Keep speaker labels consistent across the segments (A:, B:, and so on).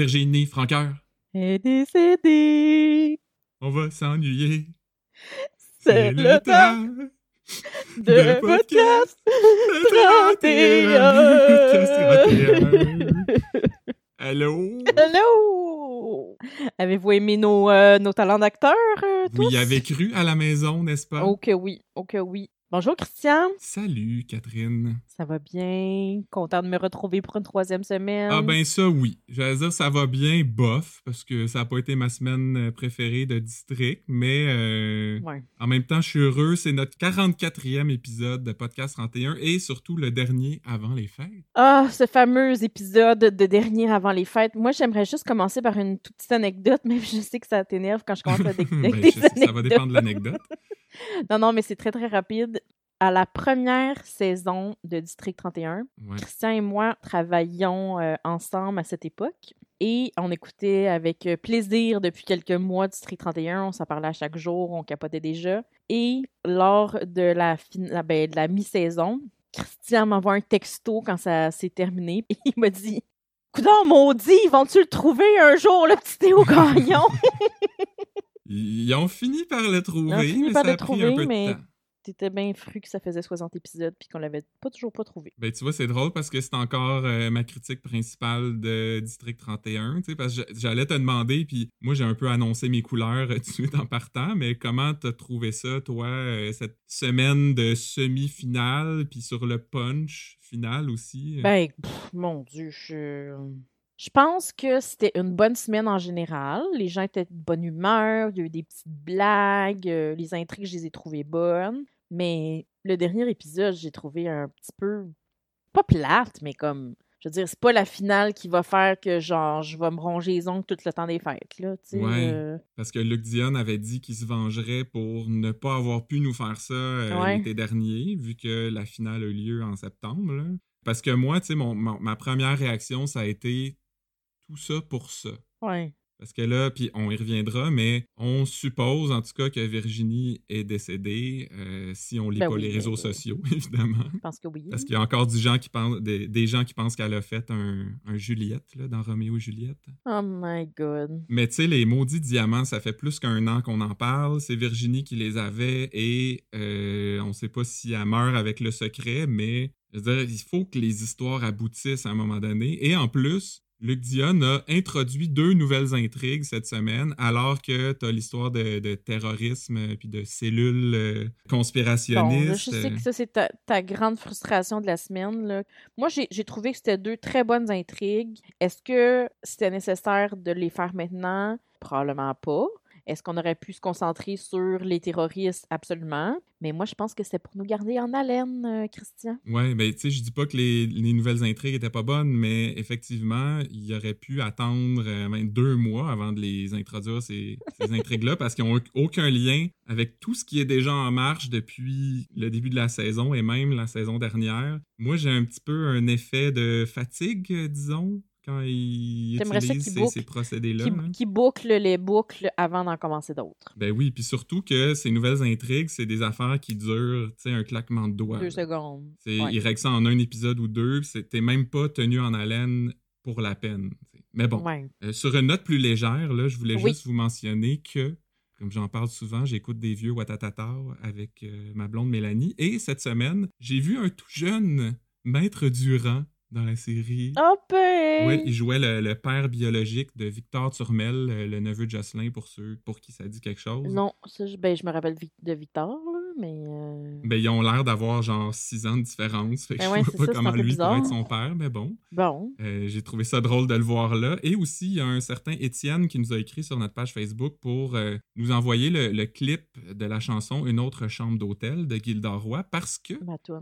A: Virginie Franqueur.
B: Est décédé.
A: On va s'ennuyer.
B: C'est le temps de podcast 31.
A: Allô?
B: Hello! Avez-vous aimé nos, euh, nos talents d'acteurs, euh,
A: Vous
B: tous?
A: y avez cru à la maison, n'est-ce pas?
B: Oh que oui, oh que oui. Bonjour Christian,
A: Salut, Catherine.
B: ça va bien? Content de me retrouver pour une troisième semaine.
A: Ah ben ça, oui. J'allais dire ça va bien, bof, parce que ça n'a pas été ma semaine euh, préférée de district, mais euh,
B: Ouais.
A: en même temps, je suis heureux. C'est notre 44e épisode de Podcast 31 et surtout le dernier avant les fêtes.
B: Ah, ce fameux épisode de dernier avant les fêtes. Moi, j'aimerais juste commencer par une toute petite anecdote, mais je sais que ça t'énerve quand je commence à
A: Ben,
B: des
A: sais, ça va dépendre de l'anecdote.
B: Non, non, mais c'est très, très rapide. À la première saison de District 31,
A: Ouais.
B: Christian et moi travaillions euh, ensemble à cette époque et on écoutait avec euh, plaisir depuis quelques mois District 31. On s'en parlait à chaque jour, on capotait déjà. Et lors de la, fin- ben, de la mi-saison, Christian m'envoie un texto quand ça s'est terminé et il m'a dit Coudon maudit, vont-tu le trouver un jour, le petit Théo Gagnon
A: Ils ont fini par le trouver,
B: Ils ont fini
A: mais
B: par
A: ça
B: le trouver,
A: un peu
B: mais-. T'étais bien fru que ça faisait 60 épisodes puis qu'on l'avait pas toujours pas trouvé.
A: Ben, tu vois, c'est drôle parce que c'est encore euh, ma critique principale de District 31, tu sais, parce que j'a- j'allais te demander, puis moi, j'ai un peu annoncé mes couleurs euh, tout de suite en partant, mais comment t'as trouvé ça, toi, euh, cette semaine de semi-finale, puis sur le punch final aussi? euh?
B: Ben, pff, mon Dieu, je... Je pense que c'était une bonne semaine en général. Les gens étaient de bonne humeur, il y a eu des petites blagues, euh, les intrigues, je les ai trouvées bonnes. Mais le dernier épisode, j'ai trouvé un petit peu... Pas plate, mais comme... Je veux dire, c'est pas la finale qui va faire que, genre, je vais me ronger les ongles tout le temps des fêtes, là, tu sais.
A: Ouais.
B: euh.
A: Parce que Luc Dion avait dit qu'il se vengerait pour ne pas avoir pu nous faire ça euh,
B: Ouais.
A: l'été dernier, vu que la finale a eu lieu en septembre. là. Parce que moi, tu sais, mon- mon- ma première réaction, ça a été tout ça pour ça.
B: Ouais.
A: Parce que là, puis on y reviendra, mais on suppose en tout cas que Virginie est décédée, euh, si on lit
B: Ben
A: pas
B: oui,
A: les réseaux
B: mais-
A: sociaux, évidemment.
B: Je pense que oui.
A: Parce qu'il y a encore du gens qui pensent, des, des gens qui pensent qu'elle a fait un, un Juliette là, dans Roméo et Juliette.
B: Oh my God.
A: Mais tu sais, les maudits diamants, ça fait plus qu'un an qu'on en parle. C'est Virginie qui les avait et euh, on sait pas si elle meurt avec le secret, mais je veux dire, il faut que les histoires aboutissent à un moment donné. Et en plus, Luc Dion a introduit deux nouvelles intrigues cette semaine, alors que tu as l'histoire de, de terrorisme euh, puis de cellules euh,
B: Bon,
A: conspirationnistes.
B: là, je sais que ça, c'est ta, ta grande frustration de la semaine. Là. Moi, j'ai j'ai trouvé que c'était deux très bonnes intrigues. Est-ce que c'était nécessaire de les faire maintenant? Probablement pas. Est-ce qu'on aurait pu se concentrer sur les terroristes? Absolument. Mais moi, je pense que c'est pour nous garder en haleine, euh, Christian.
A: Ouais, ben tu sais, je dis pas que les, les nouvelles intrigues étaient pas bonnes, mais effectivement, il aurait pu attendre euh, même deux mois avant de les introduire, ces, ces intrigues-là, parce qu'ils n'ont aucun lien avec tout ce qui est déjà en marche depuis le début de la saison et même la saison dernière. Moi, j'ai un petit peu un effet de fatigue, euh, disons, quand ils utilisent
B: qu'ils
A: ces,
B: bouclent-
A: ces procédés-là.
B: Qui,
A: hein?
B: qui boucle les boucles avant d'en commencer d'autres.
A: Ben oui, puis surtout que ces nouvelles intrigues, c'est des affaires qui durent, tu sais, un claquement de doigts.
B: Deux
A: là.
B: secondes. Ouais.
A: Ils règlent ça en un épisode ou deux, t'es même pas tenu en haleine pour la peine. t'sais. Mais bon,
B: Ouais.
A: euh, sur une note plus légère, là, je voulais
B: Oui.
A: juste vous mentionner que, comme j'en parle souvent, j'écoute des vieux Watatata avec euh, ma blonde Mélanie. Et cette semaine, j'ai vu un tout jeune Maître Durand dans la série.
B: Oh ben!
A: Oui, il jouait le, le père biologique de Victor Turmel, euh, le neveu de Jocelyn, pour ceux pour qui ça dit quelque chose.
B: Non, ça, je, ben, je me rappelle de Victor, là, mais... euh,
A: Ben, ils ont l'air d'avoir genre six ans de différence. Fait que
B: Ben
A: je vois pas
B: ça,
A: comment lui pourrait être son père, mais bon.
B: Bon.
A: Euh, J'ai trouvé ça drôle de le voir là. Et aussi, il y a un certain Étienne qui nous a écrit sur notre page Facebook pour euh, nous envoyer le, le clip de la chanson Une autre chambre d'hôtel de Gilda Roy parce que,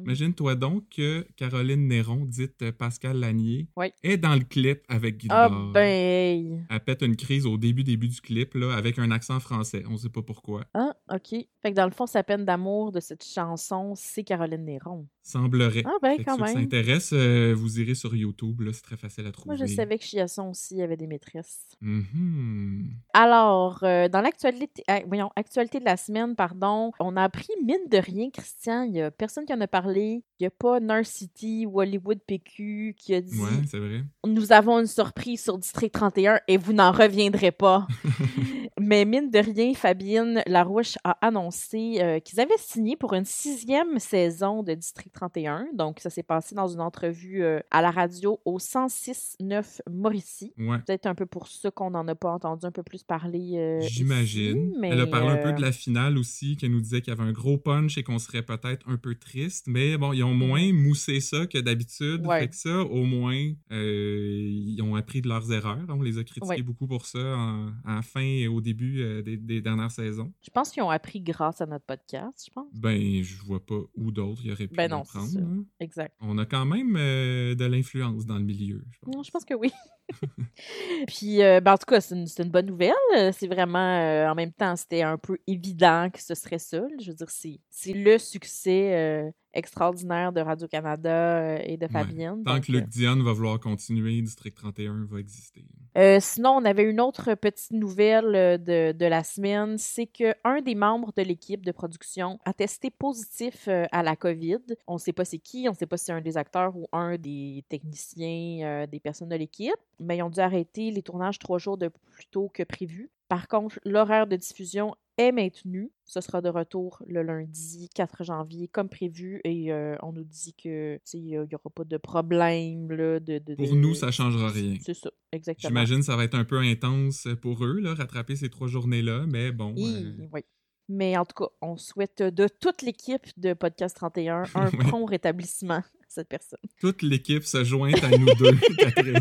A: imagine-toi donc que Caroline Néron, dite Pascal Lanier,
B: Oui.
A: est dans le clip avec Gilda.
B: Ah ben.
A: Elle pète une crise au début début du clip là, avec un accent français. On sait pas pourquoi.
B: Ah, OK. Fait que dans le fond, sa peine d'amour d'amour de cette chanson, c'est Caroline Néron.
A: Semblerait.
B: Ah ben, quand
A: ceux qui
B: même.
A: s'intéressent, euh, vous irez sur YouTube, là, c'est très facile à trouver.
B: Moi, je savais que Chiasson aussi avait des maîtresses.
A: Mhm.
B: Alors, euh, dans l'actualité ah, voyons, actualité de la semaine, pardon, on a appris, mine de rien, Christian, il y a personne qui en a parlé. Il n'y a pas Narcity ou Hollywood PQ qui a dit
A: Ouais, c'est vrai.
B: Nous avons une surprise sur District 31 et vous n'en reviendrez pas. Mais mine de rien, Fabienne Larouche a annoncé euh, qu'ils avaient signé pour une sixième saison de District 31. Donc, ça s'est passé dans une entrevue euh, à la radio au 106.9 Mauricie.
A: Ouais.
B: Peut-être un peu pour ça qu'on n'en a pas entendu un peu plus parler. euh,
A: J'imagine.
B: mais,
A: Elle a parlé un peu de la finale aussi, qu'elle nous disait qu'il y avait un gros punch et qu'on serait peut-être un peu triste. Mais bon, ils ont moins moussé ça que d'habitude.
B: Ouais.
A: Fait que ça, au moins, ils ont appris de leurs erreurs. On les a critiqués
B: Ouais.
A: beaucoup pour ça en, la fin et au début euh, des, des dernières saisons.
B: Je pense qu'ils ont appris grâce à notre podcast, je pense.
A: Ben, je vois pas où d'autres il aurait pu
B: Ben non, ça.
A: hein.
B: Exact.
A: On a quand même euh, de l'influence dans le milieu. Je pense.
B: Non, je pense que oui. Puis, euh, ben, en tout cas, c'est une, bonne nouvelle. C'est vraiment, euh, en même temps, c'était un peu évident que ce serait ça. Je veux dire, c'est c'est le succès euh, extraordinaire de Radio-Canada euh, et de
A: Ouais.
B: Fabienne.
A: Tant
B: Donc,
A: que Luc Dion va vouloir continuer, District 31 va exister.
B: Euh, sinon, on avait une autre petite nouvelle euh, de, de la semaine, c'est que un des membres de l'équipe de production a testé positif euh, à la COVID. On ne sait pas c'est qui, on ne sait pas si c'est un des acteurs ou un des techniciens, euh, des personnes de l'équipe, mais ils ont dû arrêter les tournages trois jours de plus tôt que prévu. Par contre, l'horaire de diffusion est maintenu. Ce sera de retour le lundi 4 janvier comme prévu et euh, on nous dit que il n'y aura pas de problème là, de, de-
A: Pour
B: de-
A: nous, ça changera rien.
B: C'est ça, exactement.
A: J'imagine que ça va être un peu intense pour eux, là, rattraper ces trois journées-là, mais bon.
B: Hi,
A: euh,
B: oui. Mais en tout cas, on souhaite de toute l'équipe de Podcast 31 un
A: Ouais.
B: prompt rétablissement à cette personne.
A: toute l'équipe se joint à nous deux, Catherine.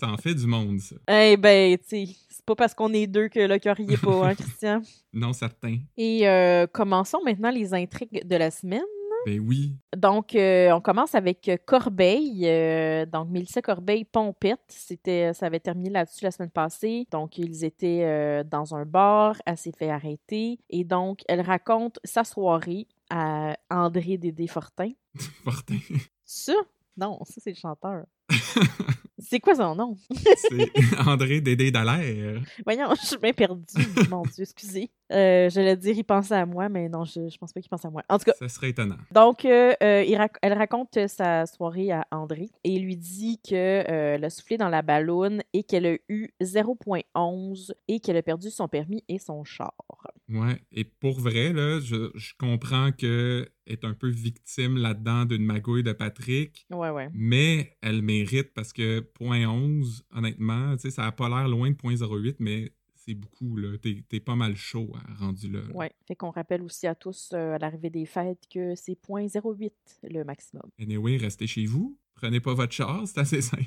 A: ça en fait du monde, ça.
B: Eh ben, tu sais, c'est pas parce qu'on est deux que le cœur y est pas, hein, Christian?
A: Non, certain.
B: Et euh, commençons maintenant les intrigues de la semaine.
A: Ben oui.
B: Donc, euh, on commence avec Corbeil. euh, donc, Mélissa Corbeil-Pompette. C'était, ça avait terminé là-dessus la semaine passée. Donc, ils étaient euh, dans un bar. Elle s'est fait arrêter. Et donc, elle raconte sa soirée à André Dédé Fortin.
A: Fortin.
B: Ça? Non, ça, c'est le chanteur. C'est quoi son nom?
A: C'est André Dédé Dallaire.
B: Voyons, je suis bien perdue. Mon Dieu, excusez. Euh, J'allais dire, il pensait à moi, mais non, je, je pense pas qu'il pense à moi. En tout cas,
A: Ça serait étonnant.
B: Donc, euh, euh, il rac- elle raconte sa soirée à André et lui dit que euh, elle a soufflé dans la balloune et qu'elle a eu 0.11 et qu'elle a perdu son permis et son char.
A: Ouais. Et pour vrai, là, je, je comprends que est un peu victime là-dedans d'une magouille de Patrick.
B: Ouais, ouais.
A: Mais elle mérite parce que point 11, honnêtement, ça a pas l'air loin de point 08, mais c'est beaucoup, là. T'es pas mal chaud, hein, rendu là.
B: Ouais. Fait qu'on rappelle aussi à tous euh, à l'arrivée des fêtes que c'est 0.08 le maximum.
A: Anyway, restez chez vous. Prenez pas votre char, c'est assez simple.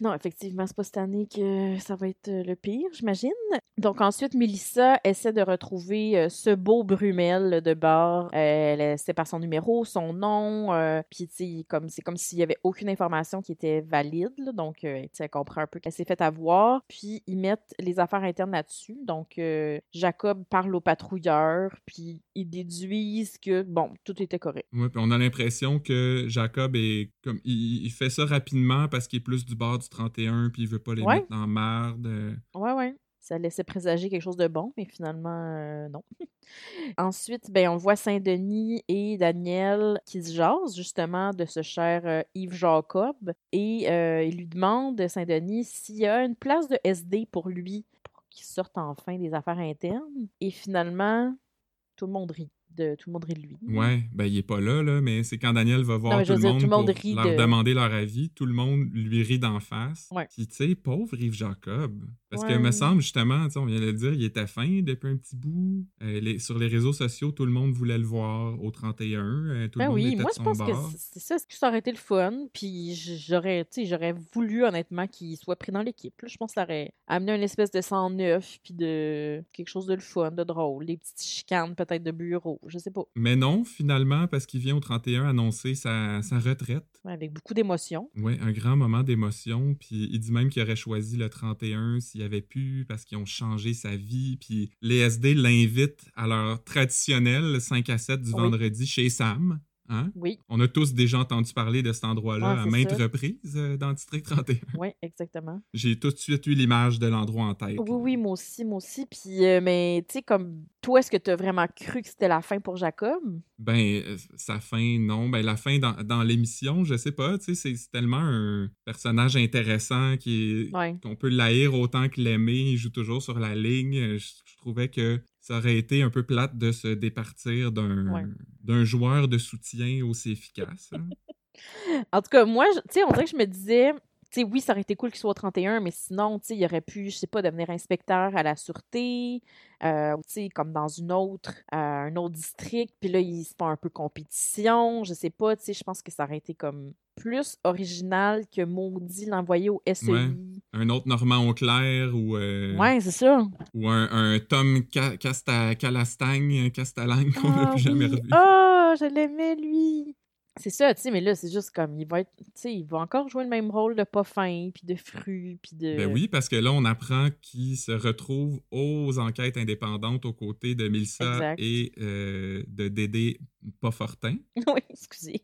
B: Non, effectivement, c'est pas cette année que ça va être euh, le pire, j'imagine. Donc ensuite, Mélissa essaie de retrouver euh, ce beau Brumel de bar. Euh, elle essaie par son numéro, son nom, euh, puis tu sais, comme c'est comme s'il y avait aucune information qui était valide. là. donc, euh, tu sais, elle comprend un peu qu'elle s'est fait avoir. Puis ils mettent les affaires internes là-dessus. Donc euh, Jacob parle au patrouilleur, puis ils déduisent que bon, tout était correct.
A: Ouais, puis on a l'impression que Jacob est comme il, il fait ça rapidement parce qu'il est plus du bord du 31 puis il veut pas les
B: Ouais.
A: mettre dans merde. euh.
B: Ouais, ouais. Ça laissait présager quelque chose de bon, mais finalement, euh, non. Ensuite, ben, on voit Saint-Denis et Daniel qui se jasent justement de ce cher euh, Yves Jacob et euh, il lui demande, Saint-Denis, s'il y a une place de SD pour lui pour qu'il sorte enfin des affaires internes. Et finalement, tout le monde rit. De, tout le monde rit de lui.
A: Ouais, ben il est pas là, là, mais c'est quand Daniel va voir
B: je
A: tout, le
B: dire,
A: monde
B: tout le monde
A: pour
B: rit
A: leur
B: de-
A: demander leur avis, tout le monde lui rit d'en face.
B: Ouais.
A: Puis tu sais, pauvre Yves Jacob. Parce que
B: Ouais.
A: me semble justement, on vient de le dire, il était fin depuis un petit bout. Euh, les- sur les réseaux sociaux, tout le monde voulait le voir au 31. euh, tout
B: Ben
A: le monde
B: oui,
A: était
B: moi
A: de
B: je pense que
A: bord.
B: c'est c'est ça, ça aurait été le fun, puis j'aurais, j'aurais voulu honnêtement qu'il soit pris dans l'équipe. Je pense que ça aurait amené une espèce de sang neuf, puis de quelque chose de le fun, de drôle, des petites chicanes peut-être de bureau. je sais pas.
A: Mais non, finalement, parce qu'il vient au 31 annoncer sa, sa retraite.
B: Ouais, avec beaucoup d'émotion.
A: Oui, un grand moment d'émotion. Puis il dit même qu'il aurait choisi le 31 s'il avait pu, parce qu'ils ont changé sa vie. Puis les SD l'invitent à leur traditionnel 5 à 7 du
B: Oui.
A: vendredi chez Sam. Hein?
B: Oui,
A: On a tous déjà entendu parler de cet endroit-là à maintes
B: ça.
A: reprises euh, dans District 31.
B: oui, exactement.
A: J'ai tout de suite eu l'image de l'endroit en tête.
B: Oui, oui, moi aussi, moi aussi. Puis, euh, mais tu sais, comme toi, est-ce que tu as vraiment cru que c'était la fin pour Jacob?
A: Ben, euh, sa fin, non. Ben, la fin dans, dans l'émission, je sais pas. Tu sais, c'est- tellement un personnage intéressant qui est-
B: Ouais.
A: qu'on peut l'haïr autant que l'aimer. Il joue toujours sur la ligne. Je, je trouvais que ça aurait été un peu plate de se départir d'un
B: Ouais.
A: joueur de soutien aussi efficace. hein.
B: En tout cas, moi, tu sais, on dirait que je me disais, tu sais, oui, ça aurait été cool qu'il soit au 31, mais sinon, tu sais, il aurait pu, je sais pas, devenir inspecteur à la sûreté, euh, tu sais, comme dans une autre, euh, un autre district, puis là, il se fait un peu compétition, je sais pas, tu sais, je pense que ça aurait été comme plus original que maudit l'envoyer au SEI.
A: Ouais. un autre Normand Auclair ou, euh,
B: Ouais, c'est ça.
A: ou un, un Tom Ca- Casta- Calastagne, Castalang qu'on n'a
B: Ah
A: plus jamais revu.
B: Ah, je l'aimais, lui. C'est ça, tu sais, mais là, c'est juste comme, il va être, tu sais, il va encore jouer le même rôle de pas fin, puis de fru, puis de...
A: Ben oui, parce que là, on apprend qu'il se retrouve aux enquêtes indépendantes aux côtés de Milsa
B: Exact.
A: et euh, de Dédé Pafortin,
B: oui, excusez.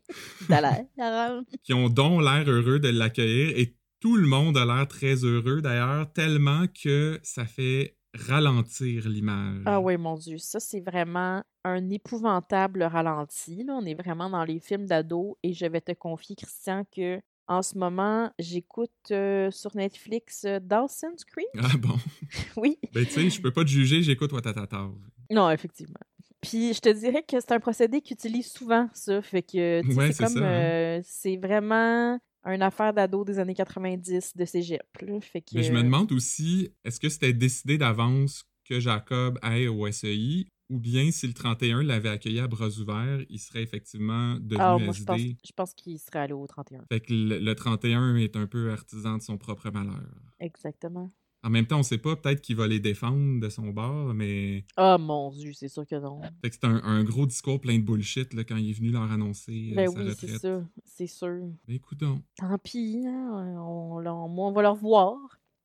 A: Qui ont donc l'air heureux de l'accueillir et tout le monde a l'air très heureux d'ailleurs, tellement que ça fait ralentir l'image.
B: Ah oui, mon Dieu, ça, c'est vraiment un épouvantable ralenti. Là. On est vraiment dans les films d'ados et je vais te confier, Christian, que en ce moment, j'écoute euh, sur Netflix euh, Dawson's Creek.
A: Ah bon?
B: Oui.
A: Ben tu sais, je peux pas te juger, j'écoute Watatata.
B: Non, effectivement. Puis je te dirais que c'est un procédé qu'ils utilisent souvent, ça. Fait que
A: Ouais,
B: c'est comme
A: hein.
B: euh, c'est vraiment une affaire d'ado des années 90 de cégep. Là. Fait que
A: Mais je me demande aussi, est-ce que c'était décidé d'avance que Jacob aille au SEI ou bien si le 31 l'avait accueilli à bras ouverts, il serait effectivement devenu
B: ah, moi, je pense, je pense qu'il serait allé au 31.
A: Fait que le, le 31 est un peu artisan de son propre malheur.
B: Exactement.
A: En même temps, on sait pas, peut-être qu'il va les défendre de son bord, mais
B: Ah, mon Dieu, c'est sûr que non.
A: fait que c'est un, un gros discours plein de bullshit là, quand il est venu leur annoncer euh,
B: Ben
A: sa
B: oui, c'est ça. C'est sûr.
A: Ben écoute donc.
B: Tant pis, hein, on, on- moi, on va le revoir.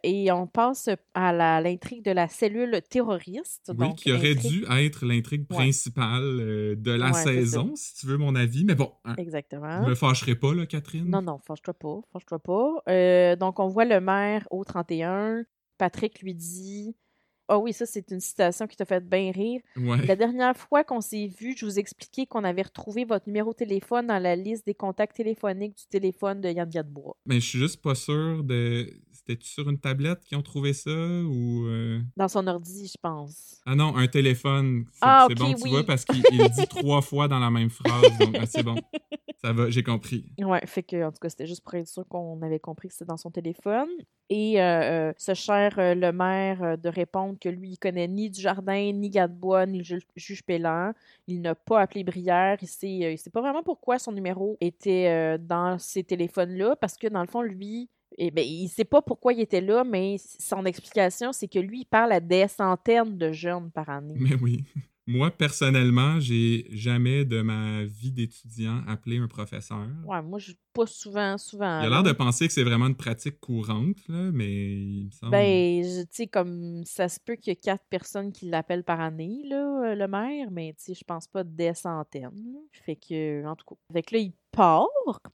B: Et on passe à l'intrigue de la cellule terroriste.
A: Oui,
B: donc
A: qui aurait dû être l'intrigue principale euh, de la
B: Ouais,
A: saison, si tu veux mon avis. Mais bon, hein,
B: Exactement.
A: je me fâcherai pas, là, Catherine.
B: Non, non, fâche-toi pas, fâche-toi pas. Euh, donc, on voit le maire au 31. Patrick lui dit Ah oui, ça, c'est une citation qui t'a fait bien rire.
A: Ouais.
B: La dernière fois qu'on s'est vu, je vous expliquais qu'on avait retrouvé votre numéro de téléphone dans la liste des contacts téléphoniques du téléphone de Yann Gadebois.
A: Mais je suis juste pas sûr de. C'était-tu sur une tablette qu'ils ont trouvé ça ou. euh,
B: Dans son ordi, je pense.
A: Ah non, un téléphone. C'est
B: Ah,
A: bon, tu
B: oui.
A: vois, parce qu'il dit trois fois dans la même phrase. Donc, ah, c'est bon. Ça va, j'ai compris.
B: Ouais, fait que, en tout cas, c'était juste pour être sûr qu'on avait compris que c'était dans son téléphone. Et euh, euh, ce cher euh, le maire de répondre que lui, il connaît ni du jardin, ni Gadebois, ni le ju- juge Pélan. Il n'a pas appelé Brière. Il sait, il sait pas vraiment pourquoi son numéro était dans ces téléphones-là, parce que dans le fond, lui, eh ben, il sait pas pourquoi il était là, mais son explication, c'est que lui, il parle à des centaines de jeunes par année.
A: Mais oui. Moi, personnellement, j'ai jamais de ma vie d'étudiant appelé un professeur.
B: Ouais, moi, je pas souvent, souvent.
A: Il a l'air de penser que c'est vraiment une pratique courante, là, mais il me semble.
B: Ben, je- tu sais, comme ça se peut qu'il y ait quatre personnes qui l'appellent par année, là, euh, le maire, mais tu sais, je pense pas des centaines. Fait que, en tout cas. Fait que là, il part,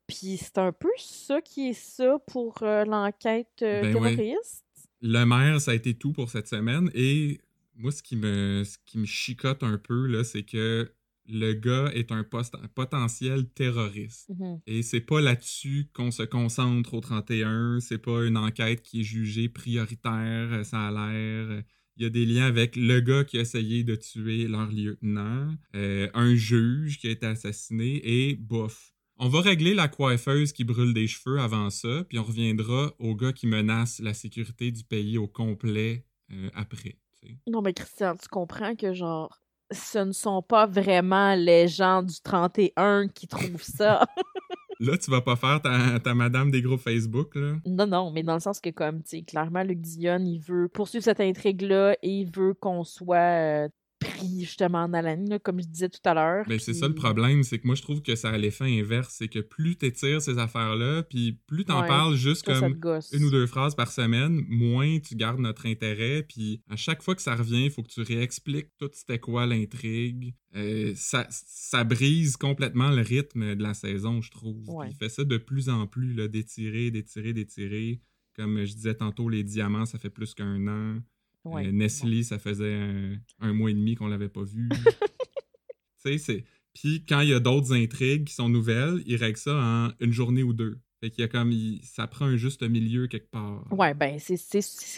B: puis c'est un peu ça qui est ça pour euh, l'enquête euh,
A: Ben
B: terroriste.
A: Le maire, ça a été tout pour cette semaine. Et moi, ce qui me, ce qui me chicote un peu, là, c'est que le gars est un, post- un potentiel terroriste.
B: Mhm.
A: Et c'est pas là-dessus qu'on se concentre au 31. C'est pas une enquête qui est jugée prioritaire. euh, Ça a l'air. euh, Il y a des liens avec le gars qui a essayé de tuer leur lieutenant, euh, un juge qui a été assassiné et bof. On va régler la coiffeuse qui brûle des cheveux avant ça, puis on reviendra au gars qui menace la sécurité du pays au complet euh, après. Sais.
B: Non, mais Christian, tu comprends que, genre, ce ne sont pas vraiment les gens du 31 qui trouvent ça.
A: Là, tu vas pas faire ta, ta madame des groupes Facebook, là?
B: Non, non, mais dans le sens que, comme, tu sais, clairement, Luc Dion, il veut poursuivre cette intrigue-là et il veut qu'on soit, euh, pris justement dans la ligne, comme je disais tout à l'heure.
A: Ben, c'est ça le problème, c'est que moi je trouve que ça a l'effet inverse, c'est que plus t'étires ces affaires-là, puis plus t'en
B: Ouais,
A: parles juste
B: Ça,
A: comme une ou deux phrases par semaine, moins tu gardes notre intérêt, puis à chaque fois que ça revient, il faut que tu réexpliques tout c'était quoi l'intrigue. Euh, ça, ça brise complètement le rythme de la saison, je trouve.
B: Ouais.
A: Il fait ça de plus en plus, là, d'étirer, d'étirer, d'étirer. Comme je disais tantôt, les diamants, ça fait plus qu'un an.
B: Ouais.
A: Euh, Nestlé, ça faisait un, un mois et demi qu'on l'avait pas vu. tu sais, c'est. Puis quand il y a d'autres intrigues qui sont nouvelles, ils règlent ça en une journée ou deux. Fait qu'il y a comme. il- ça prend un juste milieu quelque part.
B: Ouais, ben, c'est-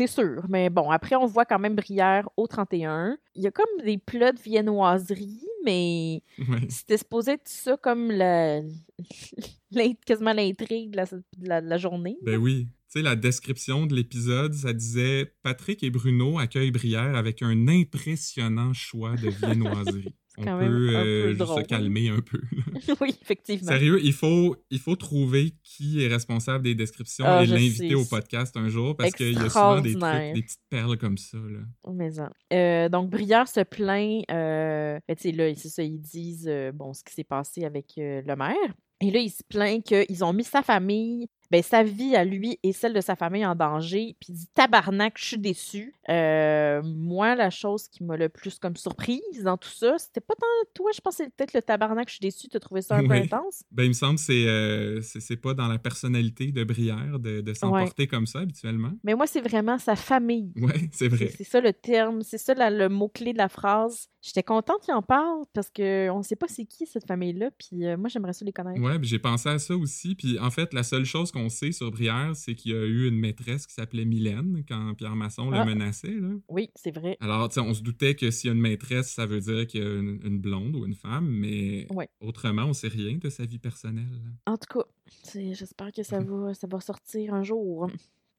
B: sûr. Mais bon, après, on voit quand même Brière au 31. Il y a comme des plats de viennoiserie, mais
A: Ouais.
B: c'était supposé être ça comme la, quasiment l'intrigue de la, de la- de la journée.
A: Ben oui. Tu sais, la description de l'épisode, ça disait Patrick et Bruno accueillent Brière avec un impressionnant choix de viennoiserie. On
B: quand même
A: peut,
B: peu
A: euh, se
B: drôle.
A: calmer un peu.
B: oui, effectivement.
A: Sérieux, il faut, il faut trouver qui est responsable des descriptions
B: Ah,
A: et l'inviter au podcast un jour parce qu'il y a souvent des trucs, des petites perles comme ça. Là.
B: Mais Euh, donc, Brière se plaint. Euh, ben, tu sais, là, c'est ça, ils disent euh, bon, ce qui s'est passé avec le maire. Et là, il se plaint qu'ils ont mis sa famille, ben, sa vie à lui et celle de sa famille en danger. Puis il dit tabarnak, je suis déçu. Euh, moi, la chose qui m'a le plus comme surprise dans tout ça, c'était pas tant toi, je pense que c'est peut-être le tabarnak, je suis déçu. Tu as trouvé ça un peu
A: Oui.
B: intense?
A: Ben, il me semble que c'est, euh, c'est, pas dans la personnalité de Brière de, de s'emporter comme ça habituellement.
B: Mais moi, c'est vraiment sa famille.
A: Ouais, c'est vrai.
B: c'est ça le terme, c'est ça la- le mot-clé de la phrase. J'étais contente qu'il en parle parce qu'on ne sait pas c'est qui cette famille-là, puis euh, moi j'aimerais ça les connaître.
A: Puis j'ai pensé à ça aussi. Puis en fait, la seule chose qu'on sait sur Brière, c'est qu'il y a eu une maîtresse qui s'appelait Mylène quand Pierre Masson le
B: Ah.
A: menaçait. Là.
B: Oui, c'est vrai.
A: Alors, on se doutait que s'il y a une maîtresse, ça veut dire qu'il y a une, une blonde ou une femme, mais
B: Ouais.
A: autrement, on sait rien de sa vie personnelle.
B: En tout cas, j'espère que ça va, ça va sortir un jour.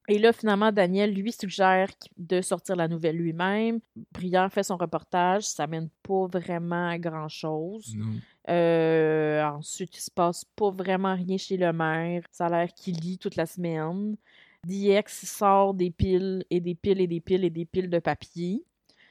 B: Et là, finalement, Daniel lui suggère de sortir la nouvelle lui-même. Brière fait son reportage, ça mène pas vraiment à grand-chose. Euh, ensuite, il se passe pas vraiment rien chez le maire. Ça a l'air qu'il lit toute la semaine. DX sort des piles et des piles et des piles et des piles de papier.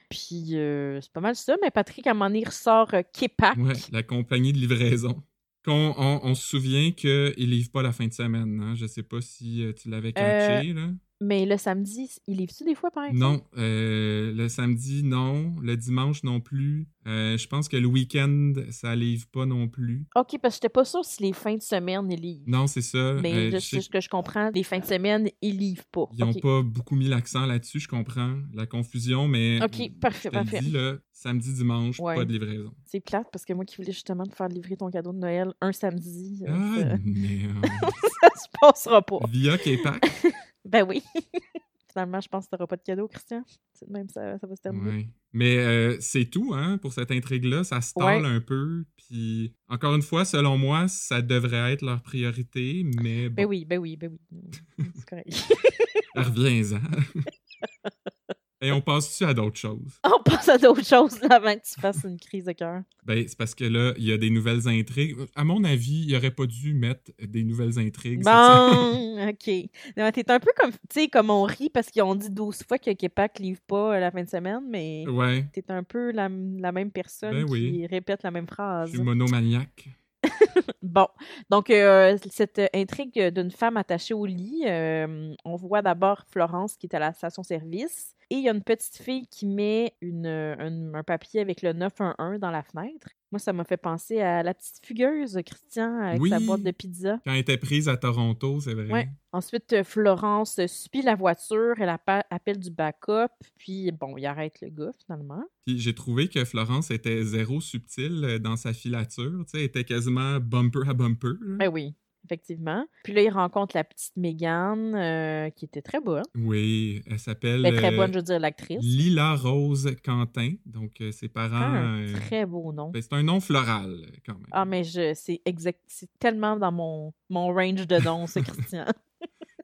B: Puis euh, c'est pas mal ça, mais Patrick, à un moment donné, il ressort euh, Kepak.
A: Ouais, la compagnie de livraison. Qu'on, on, on se souvient qu'ils livrent pas la fin de semaine. Hein? Je sais pas si euh, tu l'avais catché. là.
B: Mais le samedi, il livre-tu des fois, par exemple?
A: Non, euh, le samedi, non. Le dimanche, non plus. Euh, je pense que le week-end, ça livre pas non plus.
B: Ok, parce que j'étais pas sûre si les fins de semaine, ils livrent.
A: Non, c'est ça.
B: Mais
A: Euh,
B: de ce que je comprends, les fins de semaine, ils livrent pas.
A: Ils n'ont pas beaucoup mis l'accent là-dessus, je comprends la confusion, mais
B: Ok, parfait, parfait.
A: le dis, là, samedi, dimanche,
B: Ouais.
A: pas de livraison.
B: C'est plate parce que moi qui voulais justement te faire livrer ton cadeau de Noël un samedi, euh,
A: Ah,
B: ça,
A: merde.
B: ça se passera pas.
A: Via K-Pac.
B: Ben oui. Finalement, je pense que tu n'auras pas de cadeau, Christian. Même, ça, ça va se terminer.
A: Ouais. Mais euh, c'est tout, hein, pour cette intrigue-là. Ça stalle
B: Ouais.
A: un peu. Puis, encore une fois, selon moi, ça devrait être leur priorité, mais bon,
B: Ben oui, ben oui, ben oui. C'est correct.
A: reviens-en. Et on passe-tu à d'autres choses?
B: On passe à d'autres choses là, avant que tu fasses une crise de cœur.
A: Ben, c'est parce que là, il y a des nouvelles intrigues. À mon avis, il aurait pas dû mettre des nouvelles intrigues.
B: Bon, OK. Non, T'es un peu comme, tu sais, comme on rit parce qu'ils ont dit 12 fois que Kepak livre pas euh, la fin de semaine, mais
A: Ouais,
B: t'es un peu la, la même personne
A: Ben oui.
B: qui répète la même
A: je
B: phrase.
A: suis monomaniaque.
B: Bon, donc euh, cette intrigue d'une femme attachée au lit, euh, on voit d'abord Florence qui est à la station-service et il y a une petite fille qui met une, un, un papier avec le 911 dans la fenêtre. Moi, ça m'a fait penser à la petite fugueuse, Christian, avec sa boîte de pizza.
A: Quand elle était prise à Toronto, c'est vrai.
B: Ouais. Ensuite, euh, Florence suit la voiture, elle appelle du backup, puis bon, il arrête le gars finalement.
A: Puis j'ai trouvé que Florence était zéro subtile euh, dans sa filature. Tu sais, elle était quasiment bumper à bumper.
B: Ben oui, effectivement. Puis là, il rencontre la petite Megan, euh, qui était très bonne.
A: Oui, elle s'appelle
B: Ben, très
A: euh,
B: bonne, je veux dire, l'actrice.
A: Lila Rose Quentin. Donc, euh, ses parents.
B: Un
A: euh,
B: très beau nom.
A: ben, c'est un nom floral, euh, quand même.
B: Ah, mais je, c'est exact, c'est tellement dans mon, mon range de noms, ce Christian.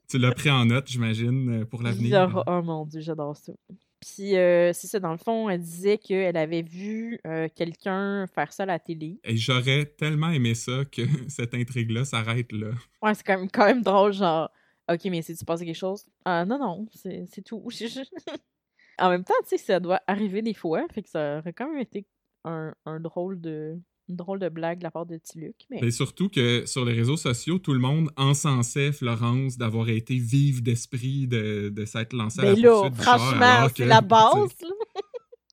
A: Tu l'as pris en note, j'imagine, euh, pour l'avenir.
B: Oh mon Dieu, j'adore ça. Puis, euh, c'est ça, dans le fond, elle disait qu'elle avait vu euh, quelqu'un faire ça à la télé.
A: Et j'aurais tellement aimé ça que cette intrigue-là s'arrête là.
B: Ouais, c'est quand même, quand même drôle, genre, OK, mais c'est-tu passé quelque chose? Ah, non, non, c'est c'est tout. en même temps, tu sais, ça doit arriver des fois, fait que ça aurait quand même été un, un drôle de une drôle de blague de la part de Tiluc. Mais...
A: Mais surtout que sur les réseaux sociaux, tout le monde encensait Florence d'avoir été vive d'esprit de, de s'être lancée à
B: Ben
A: la
B: là,
A: poursuite du char,
B: franchement, c'est
A: que,
B: la base. là.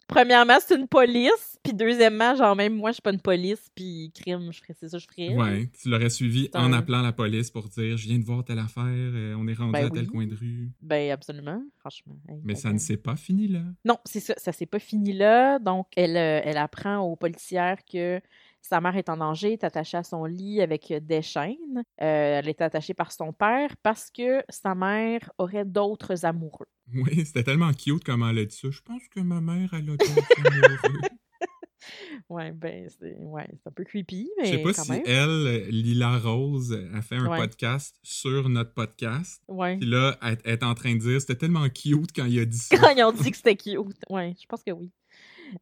B: Premièrement, c'est une police. Puis deuxièmement, genre, même moi, je suis pas une police. Puis crime, je ferais c'est ça, je ferais. là.
A: Ouais, tu l'aurais suivi en
B: un-
A: appelant la police pour dire je viens de voir telle affaire, euh, on est rendu
B: Ben
A: à tel coin de rue.
B: Ben, absolument. Franchement. Hey,
A: Mais ça ne s'est pas fini là.
B: Non, c'est ça. Ça s'est pas fini là. Donc, elle, euh, elle apprend aux policières que sa mère est en danger, est attachée à son lit avec euh, des chaînes. Euh, elle est attachée par son père parce que sa mère aurait d'autres amoureux.
A: Oui, c'était tellement cute comment elle a dit ça. Je pense que ma mère, elle a d'autres amoureux.
B: Ouais, ben, c'est ouais, un peu creepy,
A: Je
B: mais
A: sais pas
B: quand
A: si
B: même.
A: elle, Lila Rose, a fait un
B: Ouais.
A: podcast sur notre podcast.
B: Ouais.
A: Puis là, elle elle est en train de dire c'était tellement cute quand il a dit ça.
B: Quand ils ont dit que c'était cute. Ouais, je pense que oui.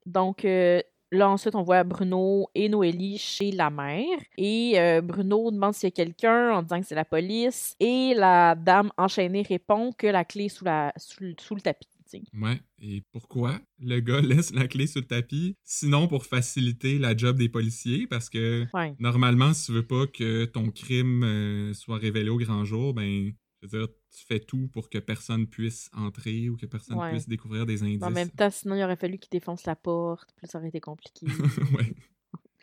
B: Donc, euh, là, ensuite, on voit Bruno et Noélie chez la mère. Et euh, Bruno demande s'il y a quelqu'un en disant que c'est la police. Et la dame enchaînée répond que la clé est sous, la, sous, le- sous le tapis.
A: Ouais. Et pourquoi le gars laisse la clé sur le tapis? Sinon pour faciliter la job des policiers, parce que
B: Ouais.
A: normalement, si tu veux pas que ton crime euh, soit révélé au grand jour, ben, je veux dire, tu fais tout pour que personne puisse entrer ou que personne
B: Ouais.
A: puisse découvrir des indices.
B: En même temps, sinon, il aurait fallu qu'il défonce la porte. Puis ça aurait été compliqué.
A: ouais.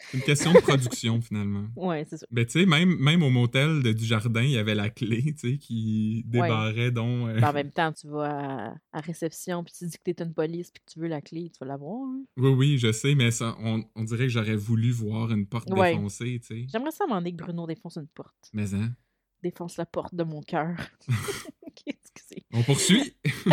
A: C'est une question de production, finalement.
B: ouais, c'est ça.
A: Ben, tu sais, même, même au motel de Dujardin, il y avait la clé, tu sais, qui débarrait, dont... euh,
B: Mais en même temps, tu vas à, à réception, puis tu dis que t'es une police, puis que tu veux la clé, tu vas l'avoir. hein.
A: Oui, oui, je sais, mais ça, on, on dirait que j'aurais voulu voir une porte
B: Ouais.
A: défoncée, tu sais.
B: J'aimerais ça demander que Bruno défonce une porte.
A: Mais hein,
B: Défonce la porte de mon cœur. Qu'est-ce que c'est?
A: on poursuit.